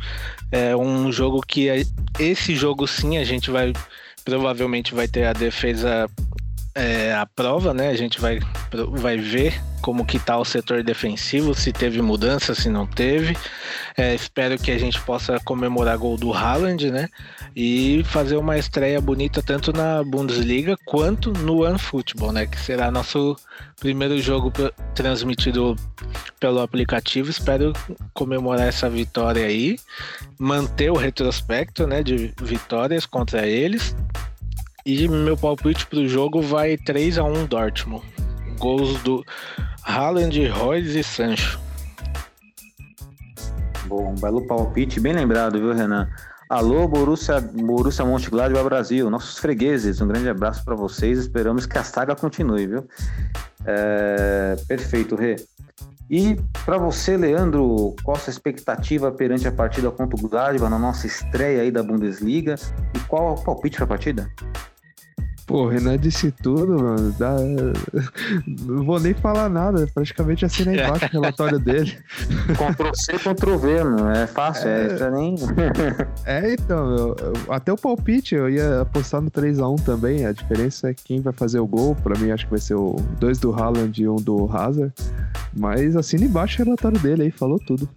[SPEAKER 2] é um jogo que esse jogo sim a gente vai provavelmente vai ter a defesa é, a prova, né? A gente vai, vai ver como que tá o setor defensivo, se teve mudança, se não teve. É, espero que a gente possa comemorar gol do Haaland, né? E fazer uma estreia bonita tanto na Bundesliga quanto no OneFootball, né? Que será nosso primeiro jogo transmitido pelo aplicativo. Espero comemorar essa vitória aí, manter o retrospecto, né? De vitórias contra eles e meu palpite pro jogo vai 3 a 1 Dortmund. Gols do Haaland, Royce e Sancho.
[SPEAKER 1] Bom, belo palpite, bem lembrado, viu, Renan? Alô, Borussia, Borussia Mönchengladbach Brasil, nossos fregueses, um grande abraço para vocês, esperamos que a saga continue, viu? É... Perfeito, Rê. E para você, Leandro, qual a sua expectativa perante a partida contra o Gladbach na nossa estreia aí da Bundesliga? E qual o palpite para a partida?
[SPEAKER 3] Pô, o Renan disse tudo, mano. Dá... Não vou nem falar nada, praticamente assina embaixo o relatório dele.
[SPEAKER 1] Ctrl C, Ctrl V, mano. É fácil, é, é nem.
[SPEAKER 3] é, então, até o palpite eu ia apostar no 3x1 também. A diferença é quem vai fazer o gol. Pra mim, acho que vai ser o dois do Haaland e um do Hazard. Mas assina embaixo o relatório dele aí, falou tudo.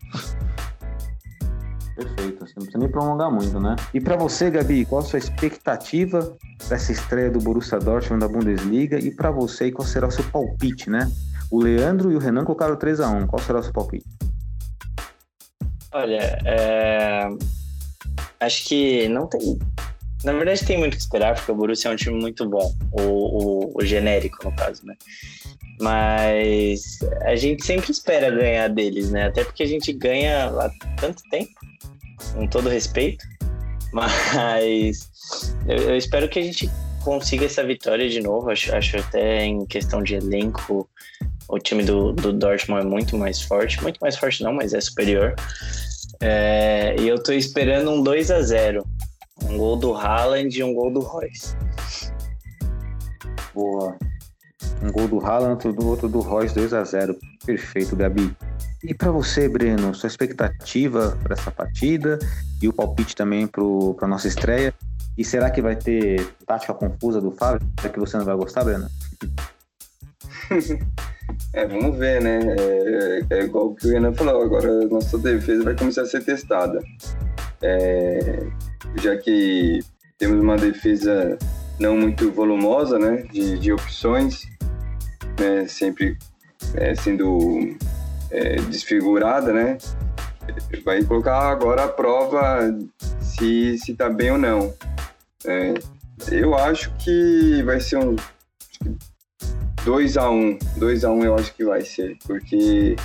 [SPEAKER 1] Não precisa nem prolongar muito, né? E para você, Gabi, qual a sua expectativa dessa estreia do Borussia Dortmund da Bundesliga? E para você, qual será o seu palpite, né? O Leandro e o Renan colocaram 3 a 1 Qual será o seu palpite?
[SPEAKER 4] Olha, é... acho que não tem. Na verdade, tem muito que esperar, porque o Borussia é um time muito bom. O, o, o genérico, no caso, né? Mas a gente sempre espera ganhar deles, né? Até porque a gente ganha há tanto tempo com todo respeito, mas eu, eu espero que a gente consiga essa vitória de novo. Acho, acho até em questão de elenco, o time do, do Dortmund é muito mais forte. Muito mais forte não, mas é superior. É, e eu tô esperando um 2 a 0 Um gol do Haaland e um gol do Royce.
[SPEAKER 1] Boa. Um gol do Haaland, do, outro do Royce, 2 a 0 Perfeito, Gabi. E para você, Breno, sua expectativa para essa partida e o palpite também para a nossa estreia? E será que vai ter tática confusa do Fábio? Será que você não vai gostar, Breno?
[SPEAKER 5] É, vamos ver, né? É, é igual o que o Renan falou, agora a nossa defesa vai começar a ser testada. É, já que temos uma defesa não muito volumosa, né? De, de opções, né? Sempre é, sendo é, desfigurada, né? Vai colocar agora a prova se, se tá bem ou não. É, eu acho que vai ser um 2 a 1 um. 2 a 1 um eu acho que vai ser, porque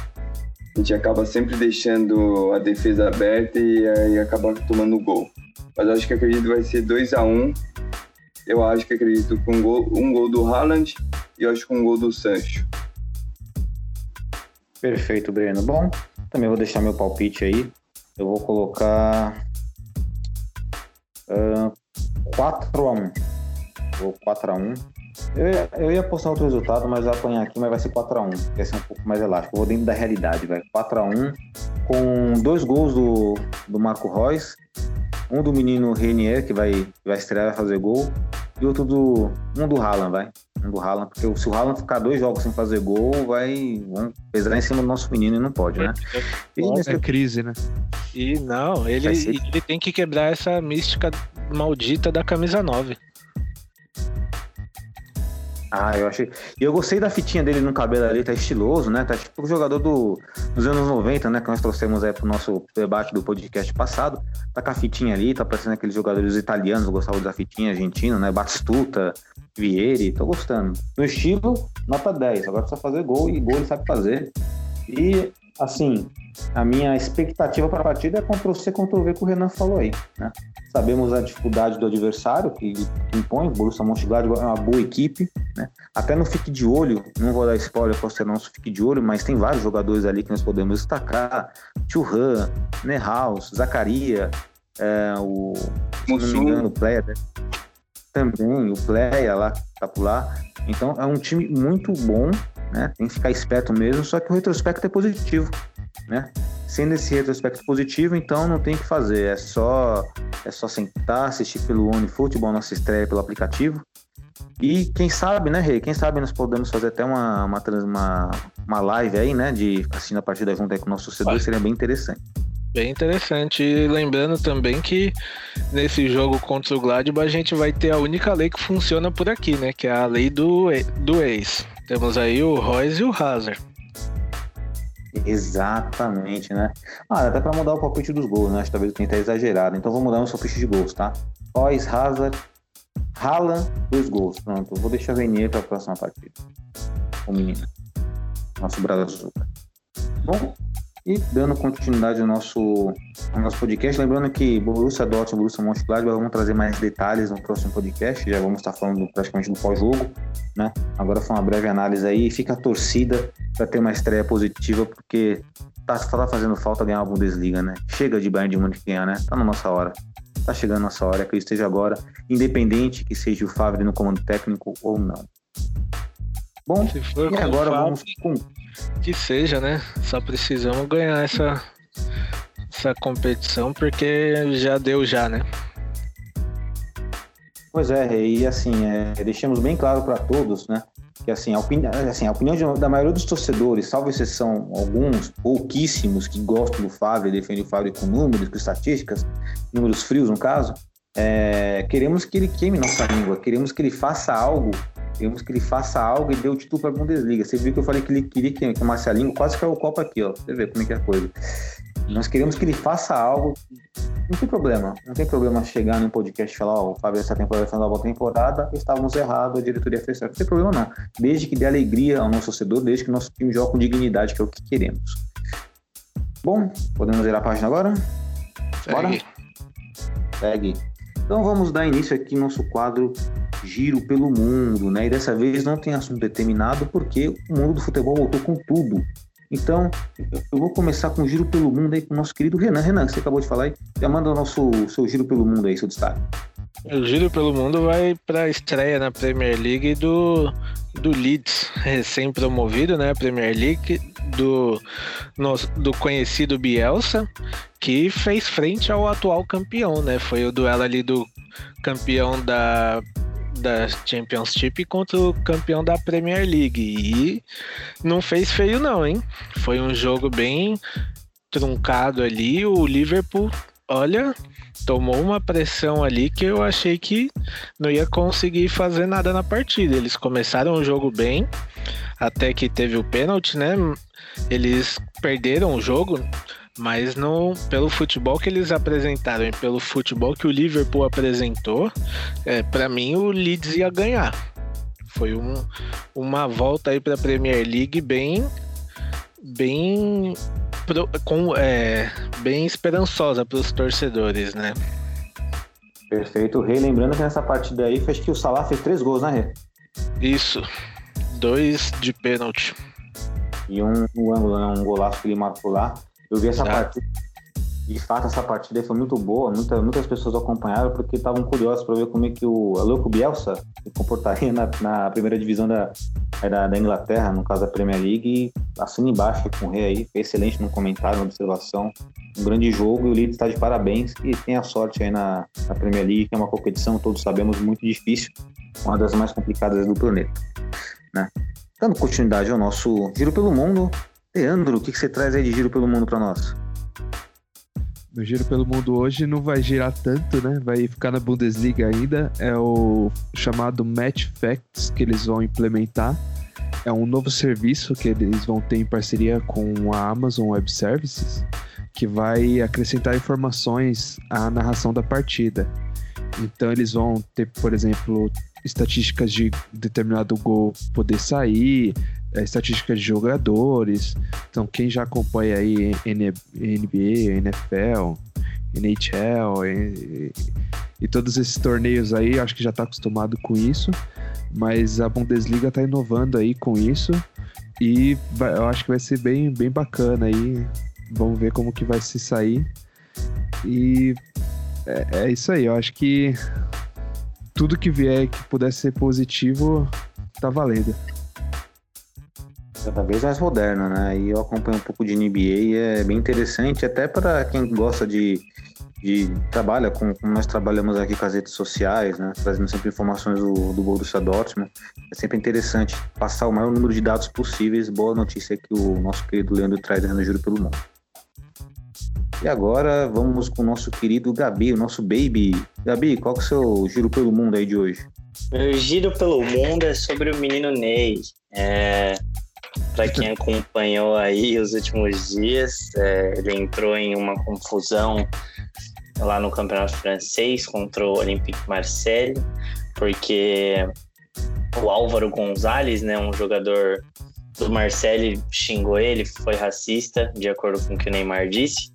[SPEAKER 5] a gente acaba sempre deixando a defesa aberta e aí acaba tomando gol. Mas acho que acredito que vai ser 2 a 1 um. Eu acho que acredito com um gol, um gol do Haaland e eu acho com um gol do Sancho.
[SPEAKER 1] Perfeito, Breno. Bom, também vou deixar meu palpite aí. Eu vou colocar uh, 4 a 1 Vou 4 a 1 eu ia, eu ia postar outro resultado, mas eu apanhar aqui, mas vai ser 4x1, que é ser um pouco mais elástico. Eu vou dentro da realidade, vai. 4x1, com dois gols do, do Marco Reus, um do menino Renier, que vai, vai estrear, vai fazer gol, e outro do. um do Haaland, vai. Um do Haaland, porque se o Haaland ficar dois jogos sem fazer gol, vai vão pesar em cima do nosso menino e não pode, né?
[SPEAKER 3] E é crise, né?
[SPEAKER 2] E não, ele, ele tem que quebrar essa mística maldita da camisa 9.
[SPEAKER 1] Ah, eu achei. E eu gostei da fitinha dele no cabelo ali, tá estiloso, né? Tá tipo o jogador do, dos anos 90, né? Que nós trouxemos aí pro nosso debate do podcast passado. Tá com a fitinha ali, tá parecendo aqueles jogadores italianos, eu gostava da fitinha argentina, né? Batistuta, Vieri, tô gostando. No estilo, nota 10. Agora precisa fazer gol e gol ele sabe fazer. E, assim, a minha expectativa para a partida é Ctrl C, Ctrl V que o Renan falou aí, né? Sabemos a dificuldade do adversário que, que impõe, o Borussia Mönchengladbach é uma boa equipe, né? Até no fique de olho, não vou dar spoiler para você não, fique de olho, mas tem vários jogadores ali que nós podemos destacar, Churran, Nehaus, Zacaria, é, o, se não me engano, o Pleia, né? Também, o Pleia lá, tá por lá. Então é um time muito bom, né? Tem que ficar esperto mesmo, só que o retrospecto é positivo, né? Sendo esse retrospecto positivo, então não tem o que fazer, é só é só sentar, assistir pelo OneFootball, nossa estreia pelo aplicativo. E quem sabe, né, Rei? Quem sabe nós podemos fazer até uma, uma, uma, uma live aí, né? De assistindo a partida junto aí com o nosso torcedor, seria bem interessante.
[SPEAKER 2] Bem interessante. E lembrando também que nesse jogo contra o Gladbach a gente vai ter a única lei que funciona por aqui, né? Que é a lei do, do ex. Temos aí o Royce e o Hazard.
[SPEAKER 1] Exatamente, né? Ah, até para mudar o palpite dos gols, né? Acho que talvez tenha exagerado. Então vou mudar o palpite de gols, tá? Royce, Hazard, Haaland, dois gols. Pronto, vou deixar Renier para a próxima partida. O menino. Nosso Brazuca. Bom, e dando continuidade ao nosso, ao nosso podcast, lembrando que Borussia Dortmund e Borussia Mönchengladbach vamos trazer mais detalhes no próximo podcast, já vamos estar falando praticamente do pós-jogo, né? Agora foi uma breve análise aí, fica a torcida para ter uma estreia positiva, porque tá, tá fazendo falta ganhar a Bundesliga, né? Chega de Bayern de Munique ganhar, né? Tá na nossa hora. Tá chegando a nossa hora, que eu esteja agora, independente que seja o Favre no comando técnico ou não. Bom, e agora vamos com
[SPEAKER 2] que seja, né? Só precisamos ganhar essa, essa competição porque já deu já, né?
[SPEAKER 1] Pois é, e assim, é, deixamos bem claro para todos, né? Que assim, a, opini assim, a opinião de, da maioria dos torcedores, salvo exceção alguns, pouquíssimos, que gostam do Fábio e defendem o Fábio com números, com estatísticas, números frios no caso, é, queremos que ele queime nossa língua, queremos que ele faça algo Queremos que ele faça algo e dê o título para a Bundesliga. Você viu que eu falei que ele queria que queimasse a língua, quase que é o copo aqui, ó. Você vê como é que é a coisa. Nós queremos que ele faça algo. Não tem problema. Não tem problema chegar num podcast e falar, ó, oh, o Fábio, essa temporada foi uma boa temporada, estávamos errados, a diretoria fez certo. Não tem problema, não. Desde que dê alegria ao nosso torcedor, desde que o nosso time jogue com dignidade, que é o que queremos. Bom, podemos virar a página agora?
[SPEAKER 2] Segue. Bora?
[SPEAKER 1] Segue. Então vamos dar início aqui no nosso quadro giro pelo mundo, né? E dessa vez não tem assunto determinado porque o mundo do futebol voltou com tudo. Então, eu vou começar com o giro pelo mundo aí com o nosso querido Renan. Renan, você acabou de falar aí, já manda o nosso seu giro pelo mundo aí, seu destaque.
[SPEAKER 2] O giro pelo mundo vai para a estreia na Premier League do, do Leeds, recém-promovido, né? Premier League, do, no, do conhecido Bielsa, que fez frente ao atual campeão, né? Foi o duelo ali do campeão da, da Championship contra o campeão da Premier League. E não fez feio, não, hein? Foi um jogo bem truncado ali. O Liverpool, olha, tomou uma pressão ali que eu achei que não ia conseguir fazer nada na partida. Eles começaram o jogo bem, até que teve o pênalti, né? Eles perderam o jogo, mas não pelo futebol que eles apresentaram e pelo futebol que o Liverpool apresentou, é, para mim o Leeds ia ganhar. Foi um, uma volta aí para a Premier League bem bem com, é, bem esperançosa para os torcedores, né?
[SPEAKER 1] Perfeito. Rei, lembrando que nessa partida aí, acho que o Salah fez três gols, né, Rei?
[SPEAKER 2] Isso. Dois de pênalti.
[SPEAKER 1] E um, um ângulo, né? um golaço que ele marcou lá. Eu vi essa partida. De fato, essa partida foi muito boa. Muita, muitas pessoas acompanharam porque estavam curiosas para ver como é que o Louco Bielsa se comportaria na, na primeira divisão da, da, da, Inglaterra, no caso da Premier League. Assina embaixo com o Rei aí. Foi excelente no comentário, na observação. Um grande jogo e o Leeds está de parabéns e tem a sorte aí na, na Premier League, que é uma competição, todos sabemos, muito difícil. Uma das mais complicadas do planeta. Né? Dando continuidade ao nosso Giro pelo Mundo, Leandro, o que, que você traz aí de Giro pelo Mundo para nós?
[SPEAKER 3] No Giro pelo Mundo hoje não vai girar tanto, né? Vai ficar na Bundesliga ainda. É o chamado Match Facts que eles vão implementar. É um novo serviço que eles vão ter em parceria com a Amazon Web Services, que vai acrescentar informações à narração da partida. Então eles vão ter, por exemplo, estatísticas de determinado gol poder sair, é, estatísticas de jogadores. Então, quem já acompanha aí NBA, NFL, NHL e, e todos esses torneios aí, acho que já está acostumado com isso. Mas a Bundesliga está inovando aí com isso e eu acho que vai ser bem, bem bacana aí. Vamos ver como que vai se sair. E é, é isso aí, eu acho que tudo que vier que pudesse ser positivo, tá valendo.
[SPEAKER 1] Cada vez mais moderno, né? E eu acompanho um pouco de NBA e é bem interessante, até para quem gosta de, de trabalha com, como nós trabalhamos aqui com as redes sociais, né? Trazendo sempre informações do, do Borussia Dortmund. É sempre interessante passar o maior número de dados possíveis. Boa notícia que o nosso querido Leandro traz no Juro pelo Mundo. E agora vamos com o nosso querido Gabi, o nosso baby. Gabi, qual que é o seu giro pelo mundo aí de hoje?
[SPEAKER 4] Meu giro pelo mundo é sobre o menino Ney. É, Para quem acompanhou aí os últimos dias, é, ele entrou em uma confusão lá no campeonato francês contra o Olympique Marseille, porque o Álvaro Gonzalez, né, um jogador do Marseille, xingou ele, foi racista, de acordo com o que o Neymar disse.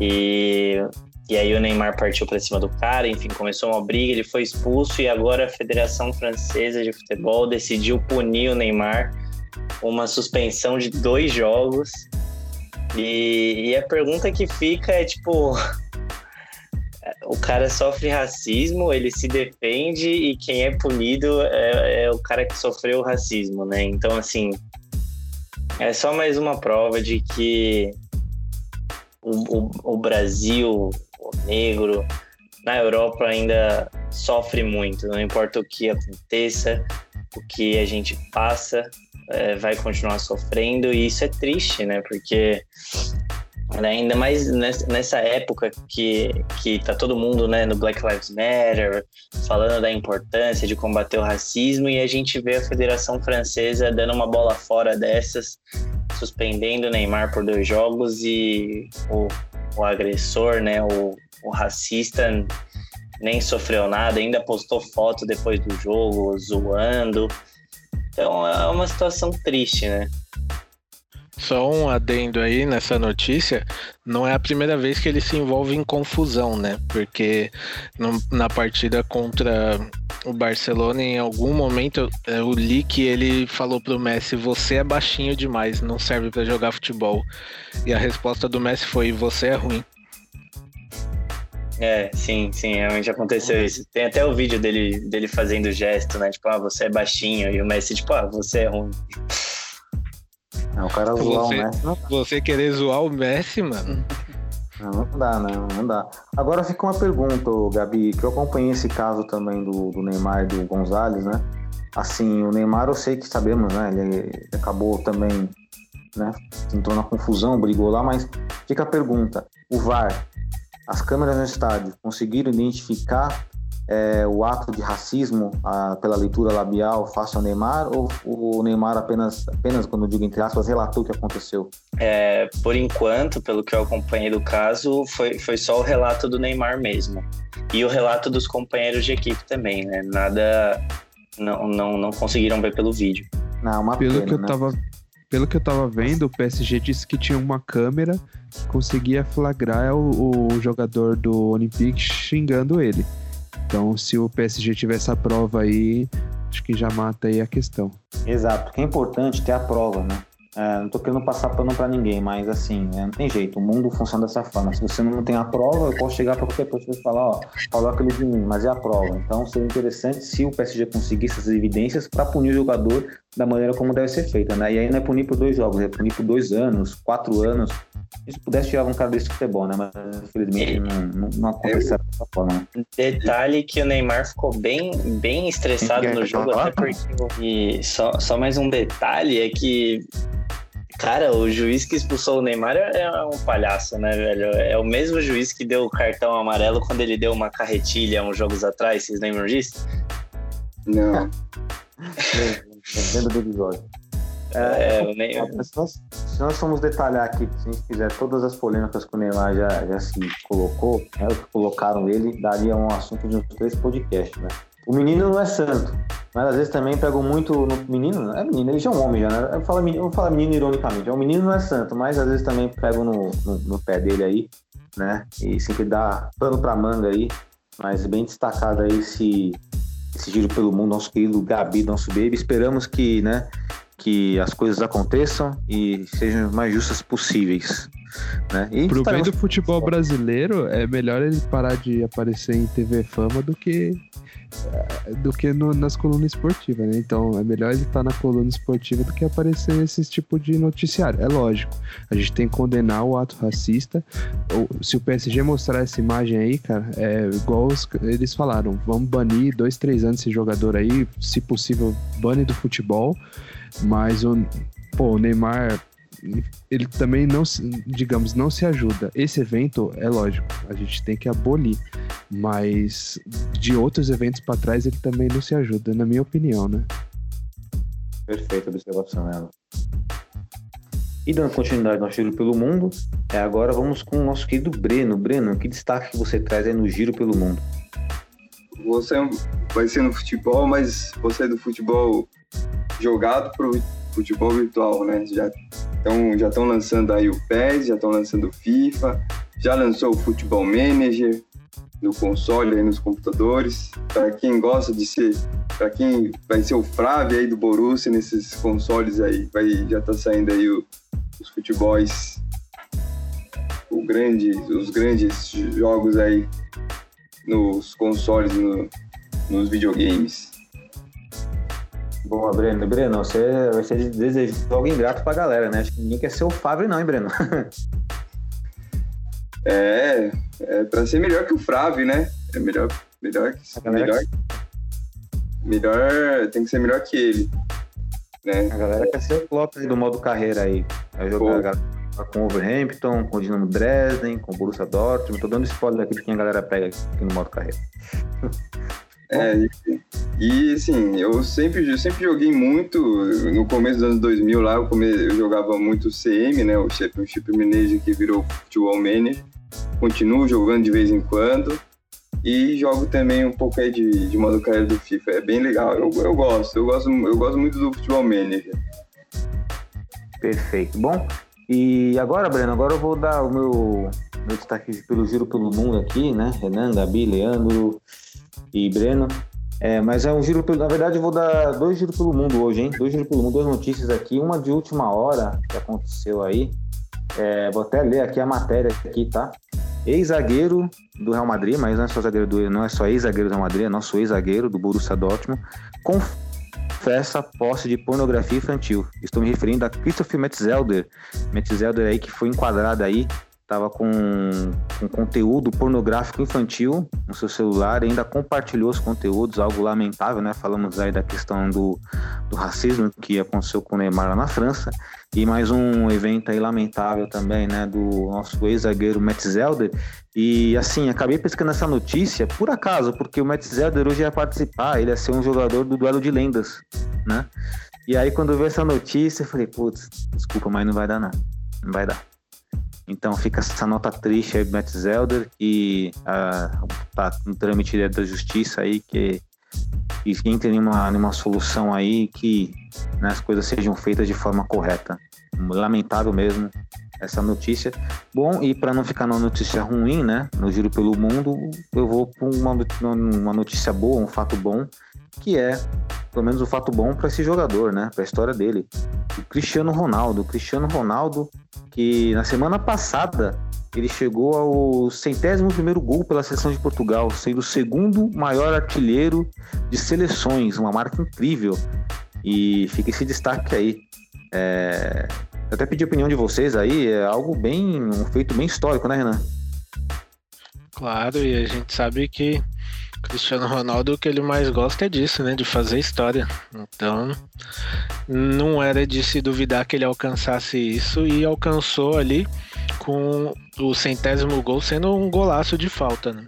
[SPEAKER 4] E, e aí o Neymar partiu para cima do cara, enfim, começou uma briga, ele foi expulso e agora a Federação Francesa de Futebol decidiu punir o Neymar uma suspensão de dois jogos. E, e a pergunta que fica é tipo, o cara sofre racismo, ele se defende e quem é punido é, é, o cara que sofreu racismo, né? Então, assim, é só mais uma prova de que o, o, o Brasil, o negro, na Europa ainda sofre muito. Não importa o que aconteça, o que a gente passa, é, vai continuar sofrendo e isso é triste, né? Porque ainda mais nessa época que, que tá todo mundo né, no Black Lives Matter falando da importância de combater o racismo e a gente vê a Federação Francesa dando uma bola fora dessas suspendendo o Neymar por dois jogos e o, o agressor, né, o, o racista nem sofreu nada, ainda postou foto depois do jogo, zoando. Então é uma situação triste, né?
[SPEAKER 2] Só um adendo aí nessa notícia, não é a primeira vez que ele se envolve em confusão, né? Porque no, na partida contra o Barcelona, em algum momento, eu li que ele falou pro Messi: Você é baixinho demais, não serve para jogar futebol. E a resposta do Messi foi: Você é ruim.
[SPEAKER 4] É, sim, sim, realmente aconteceu isso. Tem até o vídeo dele, dele fazendo gesto, né? Tipo, ah, você é baixinho. E o Messi, tipo, ah, você é ruim.
[SPEAKER 1] É, o cara zoar o
[SPEAKER 2] Você,
[SPEAKER 1] Messi não,
[SPEAKER 2] você querer zoar o Messi, mano.
[SPEAKER 1] não, não dá, não, não dá. Agora fica uma pergunta, Gabi, que eu acompanhei esse caso também do, do Neymar e do Gonzalez, né? Assim, o Neymar eu sei que sabemos, né? Ele, ele acabou também, né? Entrou na confusão, brigou lá, mas fica a pergunta: o VAR, as câmeras no estádio conseguiram identificar é, o ato de racismo ah, pela leitura labial face ao Neymar ou o Neymar apenas, apenas quando eu digo entre aspas, relatou o que aconteceu?
[SPEAKER 4] É, por enquanto, pelo que eu acompanhei do caso, foi, foi só o relato do Neymar mesmo. E o relato dos companheiros de equipe também, né? Nada. Não, não, não conseguiram ver pelo vídeo.
[SPEAKER 1] Não, uma
[SPEAKER 3] Pelo
[SPEAKER 1] pena,
[SPEAKER 3] que eu
[SPEAKER 1] né?
[SPEAKER 3] tava. Pelo que eu tava vendo, o PSG disse que tinha uma câmera que conseguia flagrar o, o jogador do Olympique xingando ele. Então, se o PSG tiver essa prova aí, acho que já mata aí a questão.
[SPEAKER 1] Exato, porque é importante ter a prova, né? É, não tô querendo passar pano pra ninguém, mas assim, é, não tem jeito, o mundo funciona dessa forma. Se você não tem a prova, eu posso chegar pra qualquer pessoa e falar, ó, falou aquilo de mim, mas é a prova. Então seria interessante se o PSG conseguisse essas evidências pra punir o jogador da maneira como deve ser feita, né? E aí não é punir por dois jogos, é punir por dois anos, quatro anos. Se pudesse tirar um cara desse futebol, né? Mas infelizmente não, não, não aconteceu dessa forma. né?
[SPEAKER 4] Detalhe que o Neymar ficou bem, bem estressado no jogo,
[SPEAKER 1] falar?
[SPEAKER 4] até porque. E só, só mais um detalhe é que. Cara, o juiz que expulsou o Neymar é é um palhaço, né, velho? É o mesmo juiz que deu o cartão amarelo quando ele deu uma carretilha uns jogos atrás, vocês lembram disso?
[SPEAKER 5] Não.
[SPEAKER 1] Dentro do episódio.
[SPEAKER 4] É, o Ney-
[SPEAKER 1] Se nós, se nós formos detalhar aqui, se a gente fizer todas as polêmicas que o Neymar já, já se colocou, né, que colocaram ele, daria um assunto de uns três podcasts, né? O menino não é santo, mas às vezes também pegam muito no menino, é menino, ele já é um homem já, né? Eu falo menino, eu falo menino ironicamente, o menino não é santo, mas às vezes também pegam no, no, no pé dele aí, né? E sempre dá pano pra manga aí, mas bem destacado aí esse, esse giro pelo mundo, nosso querido Gabi, nosso baby. Esperamos que, né, que as coisas aconteçam e sejam as mais justas possíveis. Né? E
[SPEAKER 3] Pro bem
[SPEAKER 1] estaremos-
[SPEAKER 3] do futebol brasileiro, é melhor ele parar de aparecer em TV Fama do que eh, do que no- nas colunas esportivas, né? Então é melhor ele estar na coluna esportiva do que aparecer nesse tipo de noticiário. É lógico, a gente tem que condenar o ato racista. Ou, se o PSG mostrar essa imagem aí, cara, é igual os- eles falaram, vamos banir dois, três anos esse jogador aí, se possível, bane do futebol. Mas o, pô, o Neymar ele também não, se- digamos, não se ajuda. Esse evento, é lógico, a gente tem que abolir, mas de outros eventos pra trás ele também não se ajuda, na minha opinião, né?
[SPEAKER 1] Perfeita observação, ela. E dando continuidade ao giro pelo mundo, é, agora vamos com o nosso querido Breno. Breno, que destaque que você traz aí no giro pelo mundo?
[SPEAKER 5] Você vai ser no futebol, mas você é do futebol jogado pro futebol virtual, né? Já estão já lançando aí o PES, já estão lançando o FIFA, já lançou o Futebol Manager no console aí nos computadores. Para quem gosta de ser, para quem vai ser o Flávio aí do Borussia nesses consoles aí, vai já tá saindo aí o- os futebols o grande, os grandes jogos aí nos consoles, no- nos videogames.
[SPEAKER 1] Boa, Breno. Breno, você vai ser desejo algo ingrato pra galera, né? Acho que ninguém quer ser o Fábio, não, hein, Breno?
[SPEAKER 5] É, é para ser melhor que o Frave, né? É melhor, melhor,
[SPEAKER 1] galera-
[SPEAKER 5] melhor, melhor, tem que ser melhor que ele, né?
[SPEAKER 1] A galera quer ser o Klopp aí do modo carreira aí. Vai jogar com o Overhampton, com o Dinamo Dresden, com o Borussia Dortmund. Tô dando spoiler aqui de quem a galera pega aqui no modo carreira.
[SPEAKER 5] É, e, e assim, eu sempre, eu sempre joguei muito, no começo dos anos 2000 lá, eu, come, eu jogava muito CM, né, o Championship Manager que virou Futebol Manager, continuo jogando de vez em quando, e jogo também um pouco aí de, de modo carreira do FIFA, é bem legal, eu, eu gosto, eu gosto, eu gosto muito do Futebol Manager.
[SPEAKER 1] Perfeito. Bom, e agora, Breno, agora eu vou dar o meu, meu destaque pelo giro pelo mundo aqui, né? Renan, Gabi, Leandro e Breno. É, mas é um giro pelo. Na verdade, eu vou dar dois giros pelo mundo hoje, hein? Dois giros pelo mundo, duas notícias aqui. Uma de última hora que aconteceu aí. É, vou até ler aqui a matéria aqui, tá? Ex-zagueiro do Real Madrid, mas não é só zagueiro do, não é só ex-zagueiro do Real Madrid, é nosso ex-zagueiro do Borussia Dortmund, confessa posse de pornografia infantil. Estou me referindo a Christopher Metzelder. Metzelder aí que foi enquadrado aí estava com, com conteúdo pornográfico infantil no seu celular ainda compartilhou os conteúdos, algo lamentável, né? Falamos aí da questão do, do racismo que aconteceu com o Neymar lá na França. E mais um evento aí lamentável também, né? Do nosso ex-zagueiro Metzelder. E assim, acabei pescando essa notícia por acaso, porque o Metzelder hoje ia participar, ele ia ser um jogador do duelo de lendas, né? E aí quando eu vi essa notícia, eu falei, putz, desculpa, mas não vai dar nada. Não vai dar. Então fica essa nota triste aí Matt Zelder e uh, tá no trâmite da justiça aí que, que entre numa, numa solução aí que né, as coisas sejam feitas de forma correta. Lamentável mesmo essa notícia. Bom, e para não ficar numa notícia ruim, né, no giro pelo mundo, eu vou para uma, uma notícia boa, um fato bom, que é pelo menos um fato bom para esse jogador, né, para a história dele. O Cristiano Ronaldo, o Cristiano Ronaldo que na semana passada ele chegou ao centésimo primeiro gol pela seleção de Portugal, sendo o segundo maior artilheiro de seleções, uma marca incrível. E fica esse destaque aí. É... Eu até pedi a opinião de vocês aí, é algo bem, um feito bem histórico, né, Renan?
[SPEAKER 2] Claro, e a gente sabe que Cristiano Ronaldo o que ele mais gosta é disso, né? De fazer história. Então, não era de se duvidar que ele alcançasse isso e alcançou ali com o centésimo gol sendo um golaço de falta, né?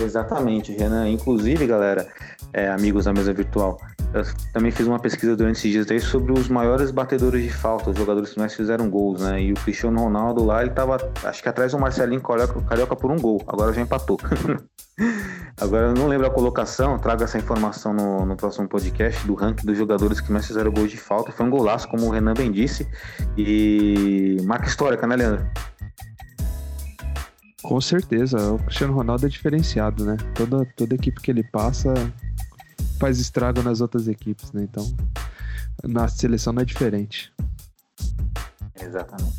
[SPEAKER 1] Exatamente, Renan. Inclusive, galera, é, amigos da mesa virtual, eu também fiz uma pesquisa durante esses dias aí sobre os maiores batedores de falta, os jogadores que mais fizeram gols, né? E o Cristiano Ronaldo lá, ele tava, acho que atrás do Marcelinho Carioca, Carioca por um gol, agora já empatou. agora eu não lembro a colocação, trago essa informação no, no próximo podcast do ranking dos jogadores que mais fizeram gols de falta. Foi um golaço, como o Renan bem disse, e marca histórica, né, Leandro?
[SPEAKER 3] Com certeza, o Cristiano Ronaldo é diferenciado, né? Toda, toda equipe que ele passa faz estrago nas outras equipes, né? Então, na seleção não é diferente.
[SPEAKER 1] Exatamente.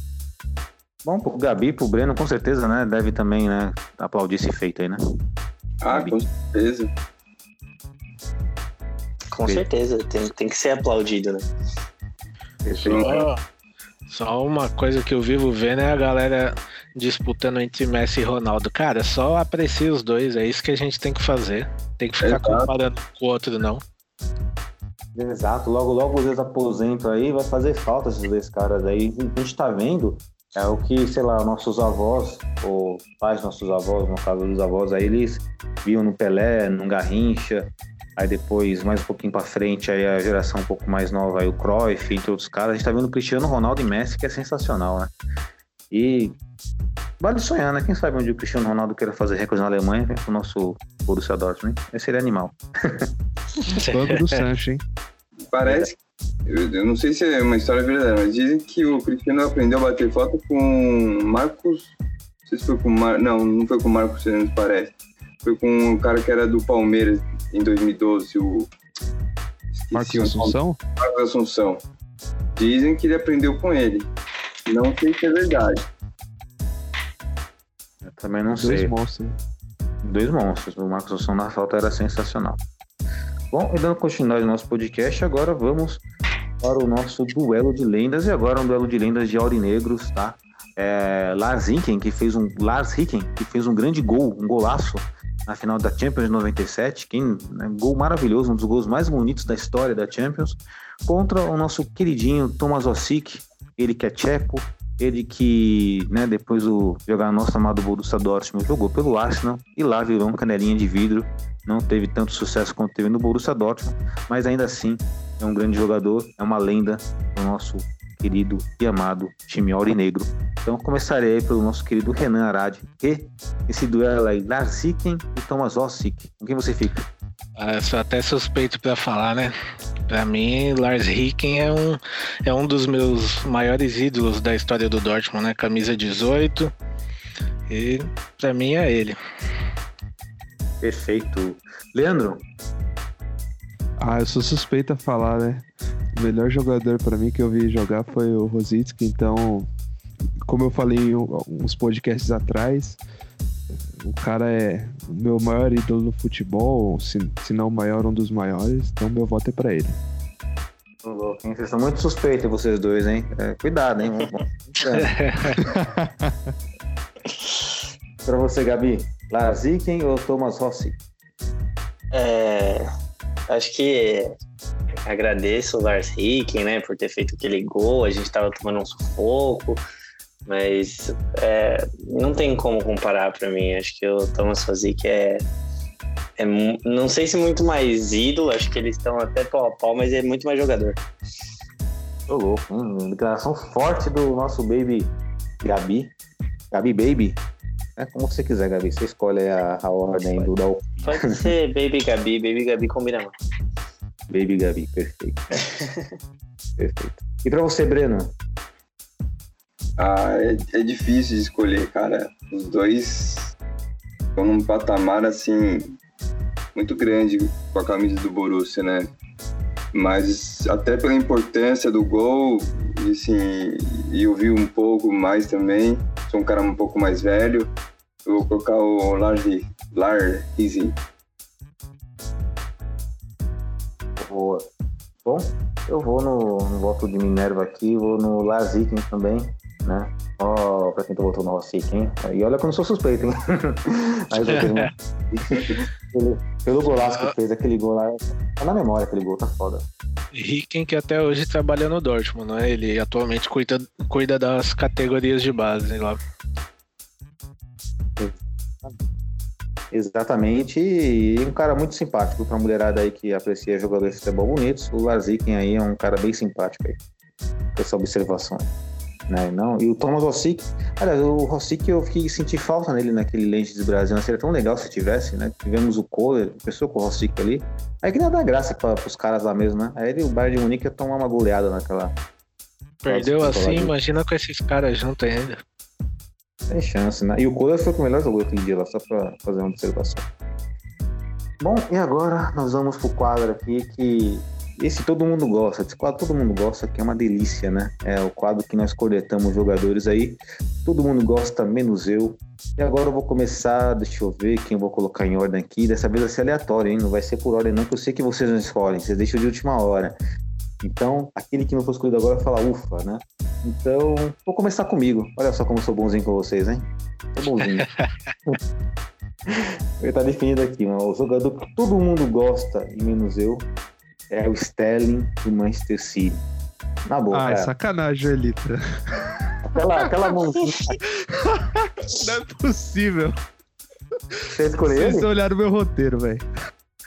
[SPEAKER 1] Bom, pro Gabi, pro Breno, com certeza, né? Deve também, né? Aplaudir esse feito aí, né?
[SPEAKER 5] Ah, Gabi. com certeza.
[SPEAKER 4] Com certeza, tem, tem que ser aplaudido, né?
[SPEAKER 2] Só, só uma coisa que eu vivo vendo é a galera disputando entre Messi e Ronaldo. Cara, só aprecia os dois, é isso que a gente tem que fazer. Tem que ficar Exato. comparando com o outro, não.
[SPEAKER 1] Exato, logo logo os dois aposentam aí, vai fazer falta esses dois caras aí. A gente tá vendo é o que, sei lá, nossos avós, ou pais nossos avós, no caso dos avós, aí eles viam no Pelé, no Garrincha, aí depois, mais um pouquinho para frente, aí a geração um pouco mais nova, aí o Cruyff, entre outros caras, a gente tá vendo o Cristiano Ronaldo e Messi, que é sensacional, né? E vale sonhar, né? Quem sabe onde o Cristiano Ronaldo queira fazer recorde na Alemanha, vem pro nosso Borussia Dortmund. Esse seria animal.
[SPEAKER 3] Banco do Sancho, hein?
[SPEAKER 5] Parece. Eu, eu, não sei se é uma história verdadeira, mas dizem que o Cristiano aprendeu a bater falta com Marcos. Não sei se foi com Mar... Não, não foi com Marcos Fernandes, parece. Foi com o cara que era do Palmeiras em 2012, o.
[SPEAKER 3] Marcos Assunção?
[SPEAKER 5] Marcos Assunção. Dizem que ele aprendeu com ele. Não sei se é verdade.
[SPEAKER 1] Eu também não
[SPEAKER 3] Dois
[SPEAKER 1] sei.
[SPEAKER 3] Dois monstros.
[SPEAKER 1] Dois monstros. O Marcos Assunção na falta era sensacional. Bom, e dando continuidade ao nosso podcast, agora vamos para o nosso duelo de lendas. E agora um duelo de lendas de aurinegros, tá? É, Lars Hicken, que fez um Lars Hicken, que fez um grande gol, um golaço na final da Champions 97, quem, né, gol maravilhoso, um dos gols mais bonitos da história da Champions, contra o nosso queridinho Tomas Osik, ele que é tcheco, ele que, né, depois do jogar no nosso amado Borussia Dortmund, jogou pelo Arsenal e lá virou um canelinha de vidro, não teve tanto sucesso quanto teve no Borussia Dortmund, mas ainda assim é um grande jogador, é uma lenda do nosso querido e amado time aurinegro. Então começarei pelo nosso querido Renan Arad, e esse duelo aí, Larsiken e Thomas. Com quem você fica?
[SPEAKER 2] Ah, eu sou até suspeito pra falar, né? Pra mim, Lars Ricken é um, é um dos meus maiores ídolos da história do Dortmund, né? Camisa 18. E pra mim é ele.
[SPEAKER 1] Perfeito. Leandro,
[SPEAKER 3] Ah, eu sou suspeito a falar, né? O melhor jogador pra mim que eu vi jogar foi o Rosicki, então, como eu falei em uns podcasts atrás, o cara é o meu maior ídolo no futebol, se, se não o maior, um dos maiores, então meu voto é pra ele.
[SPEAKER 1] Ô, louco, hein? Vocês são muito suspeitos, vocês dois, hein? É, cuidado, hein? Pra você, Gabi, Larziken ou Thomas Rossi?
[SPEAKER 4] É, acho que agradeço o Lars Ricken, né, por ter feito aquele gol. A gente tava tomando um sufoco, mas é, não tem como comparar para mim. Acho que o Thomas Rosick é, é não sei se muito mais ídolo. Acho que eles estão até pau a pau, mas é muito mais jogador.
[SPEAKER 1] Ô, louco, hein? Declaração forte do nosso baby Gabi. Gabi Baby. É como você quiser, Gabi. Você escolhe a, a ordem do da
[SPEAKER 4] Pode ser Baby Gabi, Baby Gabi combina mais.
[SPEAKER 1] Baby Gabi. Perfeito. Perfeito. E pra você, Breno?
[SPEAKER 5] Ah, é, é difícil de escolher, cara. Os dois estão num patamar, assim, muito grande com a camisa do Borussia, né? Mas até pela importância do gol, e assim, e eu vi um pouco mais também, sou um cara um pouco mais velho, eu vou colocar o Larry, Larry
[SPEAKER 1] Boa. Bom, eu vou no, no voto de Minerva aqui, vou no Laziken também, né? Ó, pra quem tu votou no Rossiken. E olha que eu não sou suspeito, hein? Mas eu pelo, golaço que fez, aquele gol lá, tá na memória aquele gol, tá foda.
[SPEAKER 2] Ricken que até hoje trabalha no Dortmund, né? Ele atualmente cuida, cuida das categorias de base lá.
[SPEAKER 1] Exatamente, e um cara muito simpático pra mulherada aí que aprecia jogadores de futebol bonitos. O Larziken aí é um cara bem simpático aí, com essa observação. Né? Não, e o Thomas Rossick, aliás, o Rossick eu fiquei, senti falta nele naquele Lentes do Brasil, né? seria tão legal se tivesse, né? Tivemos o Kohler, pessoa com o Rossick ali, aí que não dá graça para os caras lá mesmo, né? Aí ele, o Bayern de Munique ia tomar uma goleada naquela.
[SPEAKER 2] Perdeu
[SPEAKER 1] Nossa,
[SPEAKER 2] assim, imagina com esses caras juntos ainda.
[SPEAKER 1] Tem chance, né? E o Kohler foi o que melhor jogou aquele dia lá, só pra fazer uma observação. Bom, e agora nós vamos pro quadro aqui que esse todo mundo gosta, esse quadro todo mundo gosta, que é uma delícia, né? É o quadro que nós coletamos jogadores aí, todo mundo gosta, menos eu. E agora eu vou começar, deixa eu ver quem eu vou colocar em ordem aqui. Dessa vez vai ser aleatório, hein? Não vai ser por ordem, não, que eu sei que vocês não escolhem, vocês deixam de última hora. Então, aquele que não foi escolhido agora fala ufa, né? Então, vou começar comigo. Olha só como eu sou bonzinho com vocês, hein? Sou bonzinho. Ele tá definido aqui, mano. O jogador que todo mundo gosta, e menos eu, é o Sterling do Manchester City. Na boa,
[SPEAKER 3] Ah, é
[SPEAKER 1] cara.
[SPEAKER 3] sacanagem, Elita.
[SPEAKER 1] Aquela, aquela mãozinha.
[SPEAKER 3] Não é possível.
[SPEAKER 1] Você escolheu
[SPEAKER 3] Vocês
[SPEAKER 1] ele?
[SPEAKER 3] olharam meu roteiro, velho.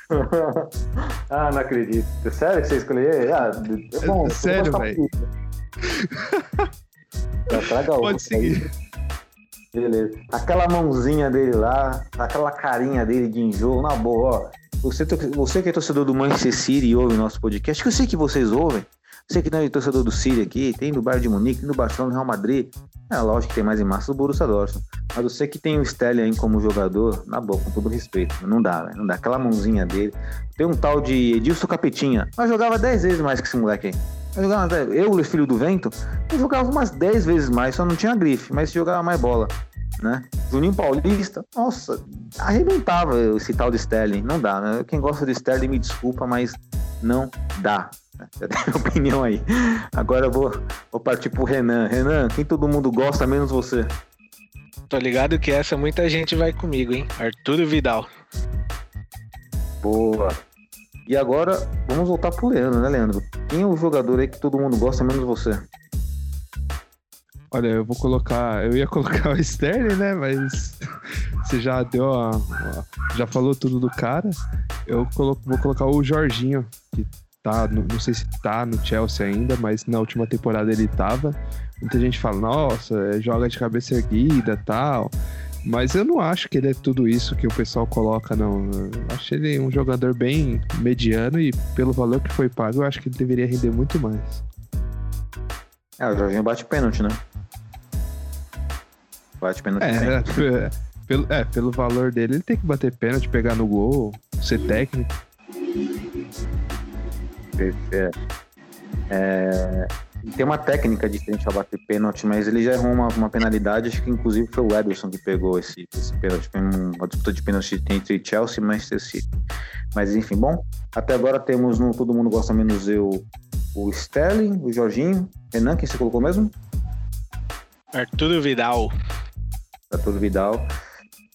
[SPEAKER 1] ah, não acredito. Sério que você escolheu ele? Ah, é bom. vou
[SPEAKER 3] Sério, velho.
[SPEAKER 1] traga outro
[SPEAKER 3] Pode seguir.
[SPEAKER 1] Beleza. Aquela mãozinha dele lá, aquela carinha dele de enjoo, na boa, ó. Você, você que é torcedor do Manchester City e ouve o nosso podcast, que eu sei que vocês ouvem. Você que não é torcedor do City aqui, tem do Bayern de Munique, tem do Barcelona, Real Madrid. É lógico que tem mais em massa do Borussia Dortmund. Mas você que tem o Sterling como jogador, na boa, com todo respeito, não dá, velho. Não dá. Aquela mãozinha dele. Tem um tal de Edilson Capetinha. Mas jogava 10 vezes mais que esse moleque aí. Eu, jogava, eu, filho do vento, eu jogava umas 10 vezes mais, só não tinha grife, mas jogava mais bola. Né? Juninho Paulista, nossa, arrebentava esse tal de Sterling. Não dá, né? Quem gosta de Sterling me desculpa, mas não dá. Já tem opinião aí. Agora eu vou, vou partir pro Renan. Renan, quem todo mundo gosta, menos você.
[SPEAKER 2] Tô ligado que essa muita gente vai comigo, hein? Arturo Vidal.
[SPEAKER 1] Boa. E agora, vamos voltar pro Leandro, né, Leandro? Quem é o jogador aí que todo mundo gosta, menos você?
[SPEAKER 3] Olha, eu vou colocar. Eu ia colocar o Sterling, né? Mas você já deu a. já falou tudo do cara. Eu colo- vou colocar o Jorginho, que tá. no- Não sei se tá no Chelsea ainda, mas na última temporada ele tava. Muita gente fala, nossa, é, joga de cabeça erguida tal. Mas eu não acho que ele é tudo isso que o pessoal coloca, não. Eu acho ele um jogador bem mediano e pelo valor que foi pago, eu acho que ele deveria render muito mais.
[SPEAKER 1] É, o Jorginho bate pênalti, né? Bate pênalti
[SPEAKER 3] É,
[SPEAKER 1] sempre.
[SPEAKER 3] é, pelo, é, pelo valor dele, ele tem que bater pênalti, pegar no gol, ser técnico.
[SPEAKER 1] É, é, tem uma técnica diferente ao bater pênalti, mas ele já errou uma, uma penalidade, acho que inclusive foi o Ederson que pegou esse, esse pênalti. Foi um- uma disputa de pênalti entre Chelsea e Manchester City. Mas enfim, bom, até agora temos no Todo Mundo Gosta Menos Eu o Sterling, o Jorginho, Renan, quem você colocou mesmo?
[SPEAKER 2] Arturo Vidal.
[SPEAKER 1] Arthur Vidal.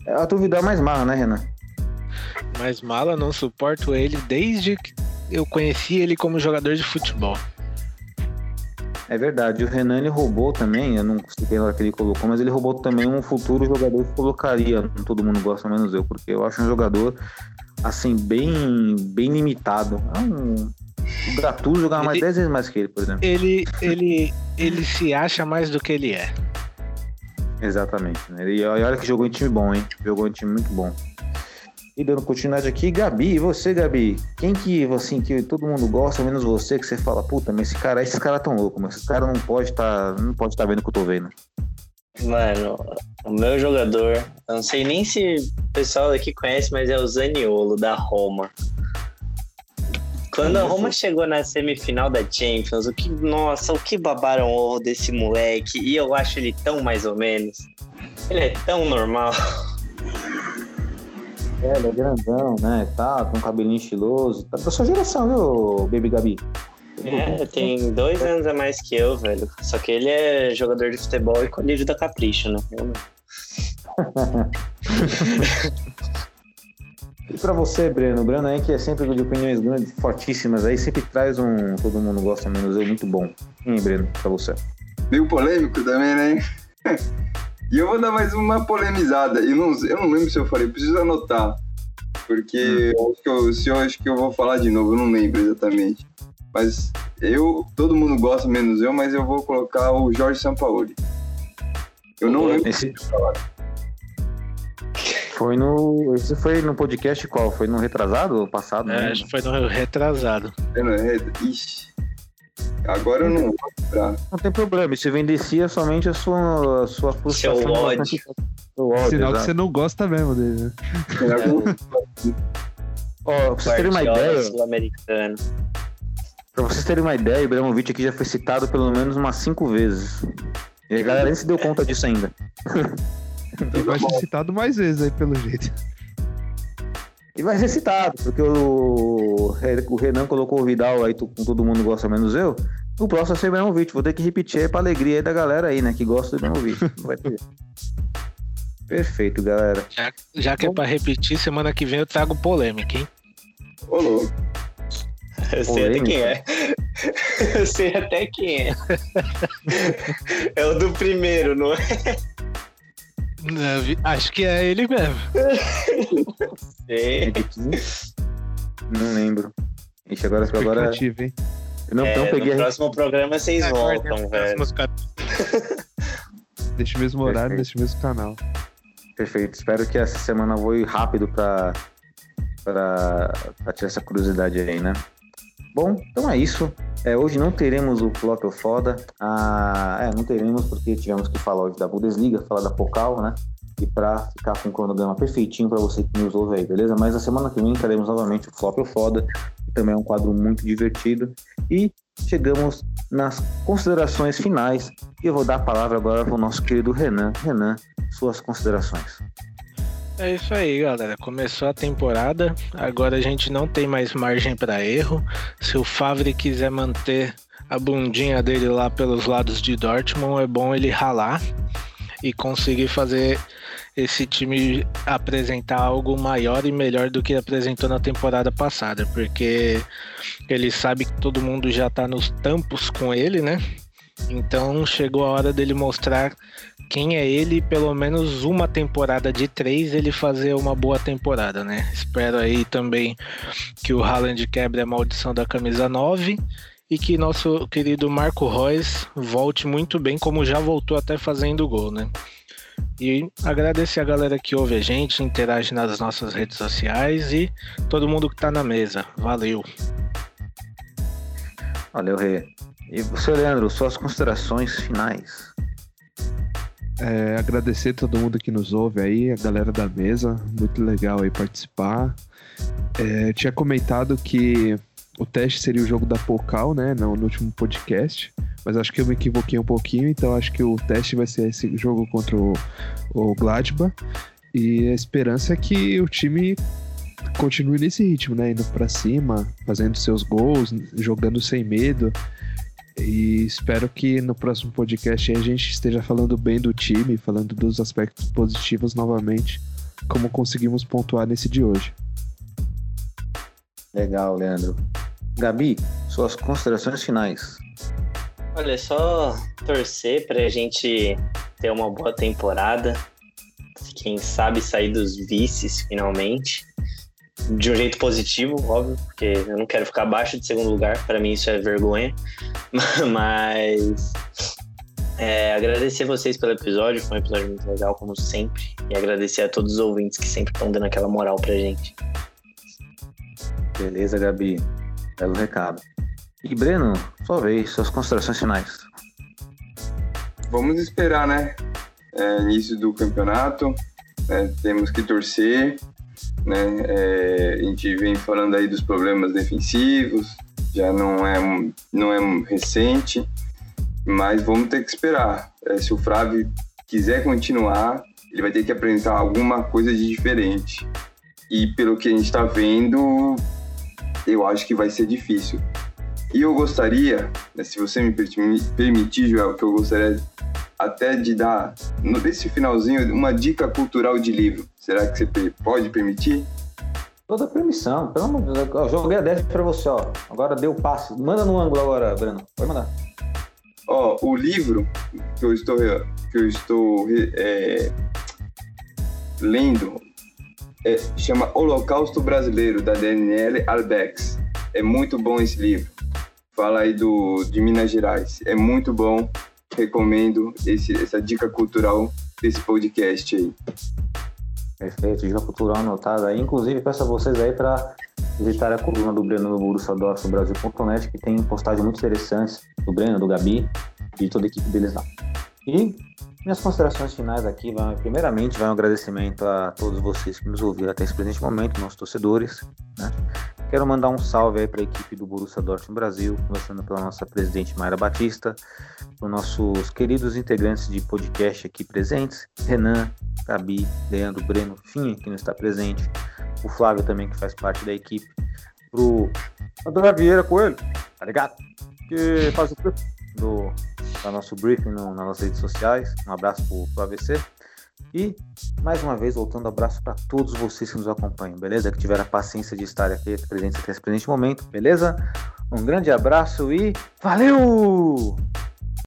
[SPEAKER 1] É, Arthur Vidal é mais mala, né, Renan?
[SPEAKER 2] Mas mala, não suporto ele desde que eu conheci ele como jogador de futebol.
[SPEAKER 1] É verdade, o Renan ele roubou também, eu não sei lá que ele colocou, mas ele roubou também um futuro jogador que colocaria, todo mundo gosta menos eu, porque eu acho um jogador assim, bem, bem limitado. É um. O Gattuso jogava mais
[SPEAKER 2] Ele-
[SPEAKER 1] 10 vezes mais que ele, por exemplo.
[SPEAKER 2] Ele, ele, ele se acha mais do que ele é.
[SPEAKER 1] Exatamente. Né? E olha que jogou em time bom, hein? Jogou em time muito bom. E dando continuidade aqui, Gabi, e você, Gabi? Quem que, assim, que todo mundo gosta, menos você, que você fala, puta, mas esse cara, esses caras tão loucos, mas esse cara não pode estar, não pode estar vendo o que eu tô vendo.
[SPEAKER 4] Mano, o meu jogador, eu não sei nem se o pessoal daqui conhece, mas é o Zaniolo, da Roma. Quando a Roma chegou na semifinal da Champions, o que, nossa, o que babaram o ovo desse moleque, e eu acho ele tão mais ou menos. Ele é tão normal.
[SPEAKER 1] É, ele é grandão, né? Tá, com um cabelinho estiloso. Tá da sua geração, viu, Baby Gabi?
[SPEAKER 4] É, tem dois anos a mais que eu, velho. Só que ele é jogador de futebol e colírio da Capricho, né? Eu não.
[SPEAKER 1] E pra você, Breno? O Breno aí que é sempre de opiniões grandes, fortíssimas, aí sempre traz um todo mundo gosta menos eu muito bom. Quem, Breno, pra você?
[SPEAKER 5] Meio polêmico também, né? e eu vou dar mais uma polemizada. Eu não, eu não lembro se eu falei, preciso anotar. Porque eu acho que eu, se eu acho que eu vou falar de novo, eu não lembro exatamente. Mas eu, todo mundo gosta, menos eu, mas eu vou colocar o Jorge Sampaoli. Eu não lembro.
[SPEAKER 1] Esse... Foi no. Esse foi no podcast qual? Foi no retrasado ou passado?
[SPEAKER 2] É,
[SPEAKER 1] né?
[SPEAKER 2] acho que foi no retrasado.
[SPEAKER 5] Ixi. Agora eu não vou lembrar.
[SPEAKER 1] Não tem problema, isso evidencia somente a sua, a sua frustração.
[SPEAKER 4] Seu ódio.
[SPEAKER 1] Seu ódio,
[SPEAKER 3] Sinal que
[SPEAKER 1] exato.
[SPEAKER 3] você não gosta mesmo dele,
[SPEAKER 5] algum-
[SPEAKER 1] Ó, pra vocês terem uma ideia,
[SPEAKER 4] sul-americano.
[SPEAKER 1] pra vocês terem uma ideia, o Ibrahimovic aqui já foi citado pelo menos umas cinco vezes. E a galera nem se deu conta disso ainda.
[SPEAKER 3] E vai ser citado mais vezes aí, pelo jeito.
[SPEAKER 1] E vai ser citado, porque o, o Renan colocou o Vidal aí, com todo mundo gosta menos eu. O próximo vai ser o Ibrahimovic. Vou ter que repetir aí pra alegria aí da galera aí, né? Que gosta do Ibrahimovic. Não vai ter. Perfeito, galera.
[SPEAKER 2] Já, já que é pra repetir, semana que vem eu trago polêmica, hein?
[SPEAKER 5] Ô, louco.
[SPEAKER 4] Eu sei até quem é. Eu sei até quem é. É o do primeiro, não é?
[SPEAKER 2] Acho que é ele mesmo.
[SPEAKER 1] Repetir. Não lembro. Ixi, agora, agora
[SPEAKER 3] hein?
[SPEAKER 1] eu não,
[SPEAKER 4] É,
[SPEAKER 1] não
[SPEAKER 4] no
[SPEAKER 1] peguei a
[SPEAKER 4] próximo programa vocês voltam, velho.
[SPEAKER 3] Deixa o mesmo horário, o mesmo canal.
[SPEAKER 1] Perfeito. Espero que essa semana voe rápido pra, pra, pra tirar essa curiosidade aí, né? Bom, então é isso. É, hoje não teremos o Flop ou Foda. Ah, é, não teremos porque tivemos que falar hoje da Bundesliga, falar da Pokal, né? E pra ficar com o cronograma perfeitinho pra você que nos ouve aí, beleza? Mas na semana que vem teremos novamente o Flop ou Foda, que também é um quadro muito divertido. E chegamos nas considerações finais. E eu vou dar a palavra agora pro nosso querido Renan. Renan, suas considerações.
[SPEAKER 2] É isso aí, galera. Começou a temporada, agora a gente não tem mais margem para erro. Se o Favre quiser manter a bundinha dele lá pelos lados de Dortmund, é bom ele ralar e conseguir fazer esse time apresentar algo maior e melhor do que apresentou na temporada passada, porque ele sabe que todo mundo já tá nos tampos com ele, né? Então chegou a hora dele mostrar quem é ele, pelo menos uma temporada de três, ele fazer uma boa temporada, né? Espero aí também que o Haaland quebre a maldição da camisa 9 e que nosso querido Marco Reus volte muito bem, como já voltou até fazendo gol, né? E agradecer a galera que ouve a gente, interage nas nossas redes sociais e todo mundo que tá na mesa. Valeu.
[SPEAKER 1] Valeu, Rê. E você, Leandro, suas considerações finais.
[SPEAKER 3] É, agradecer todo mundo que nos ouve aí, a galera da mesa, muito legal aí participar. É, eu tinha comentado que o teste seria o jogo da Pocal, né, no, no, último podcast, mas acho que eu me equivoquei um pouquinho, então acho que o teste vai ser esse jogo contra o, o e a esperança é que o time continue nesse ritmo, né, indo para cima, fazendo seus gols, jogando sem medo, e espero que no próximo podcast a gente esteja falando bem do time, falando dos aspectos positivos novamente, como conseguimos pontuar nesse de hoje.
[SPEAKER 1] Legal, Leandro. Gabi, suas considerações finais.
[SPEAKER 4] Olha, só torcer para a gente ter uma boa temporada. Quem sabe sair dos vices finalmente. De um jeito positivo, óbvio, porque eu não quero ficar abaixo de segundo lugar. Para mim isso é vergonha. Mas é, agradecer vocês pelo episódio, foi um episódio muito legal, como sempre. E agradecer a todos os ouvintes que sempre estão dando aquela moral pra gente.
[SPEAKER 1] Beleza, Gabi. Belo recado. E Breno, sua vez, suas considerações finais.
[SPEAKER 5] Vamos esperar, né? É, início do campeonato, né? temos que torcer, né? É, a gente vem falando aí dos problemas defensivos, já não é, não é recente, mas vamos ter que esperar. É, se o Flávio quiser continuar, ele vai ter que apresentar alguma coisa de diferente. E pelo que a gente está vendo, eu acho que vai ser difícil. E eu gostaria, né, se você me permitir, Joel, que eu gostaria até de dar, nesse finalzinho, uma dica cultural de livro. Será que você pode permitir?
[SPEAKER 1] Toda permissão. Pelo amor de Deus. Eu joguei a 10 pra você, ó. Agora deu passe. Manda no ângulo agora, Breno. Pode mandar.
[SPEAKER 5] Ó, o livro que eu estou, que eu estou é, lendo é, chama Holocausto Brasileiro, da Daniele Arbex. É muito bom esse livro. Fala aí do, de Minas Gerais. É muito bom. Recomendo esse, essa dica cultural desse podcast aí.
[SPEAKER 1] Perfeito, dica cultural anotada. Inclusive, peço a vocês aí para visitar a coluna do Breno no Brasil.net, que tem postagens muito interessantes do Breno, do Gabi e de toda a equipe deles lá. E minhas considerações finais aqui, primeiramente, vai um agradecimento a todos vocês que nos ouviram até esse presente momento, nossos torcedores. Né? Quero mandar um salve aí para a equipe do Borussia Dortmund Brasil, começando pela nossa presidente Mayra Batista, para os nossos queridos integrantes de podcast aqui presentes, Renan, Gabi, Leandro, Breno, Finha, que não está presente, o Flávio também, que faz parte da equipe, pro André Vieira Coelho, tá ligado? Que faz o do para nosso briefing no, nas nossas redes sociais. Um abraço para o AVC. E, mais uma vez, voltando, abraço para todos vocês que nos acompanham, beleza? Que tiveram a paciência de estar aqui presentes até esse presente momento, beleza? Um grande abraço e valeu!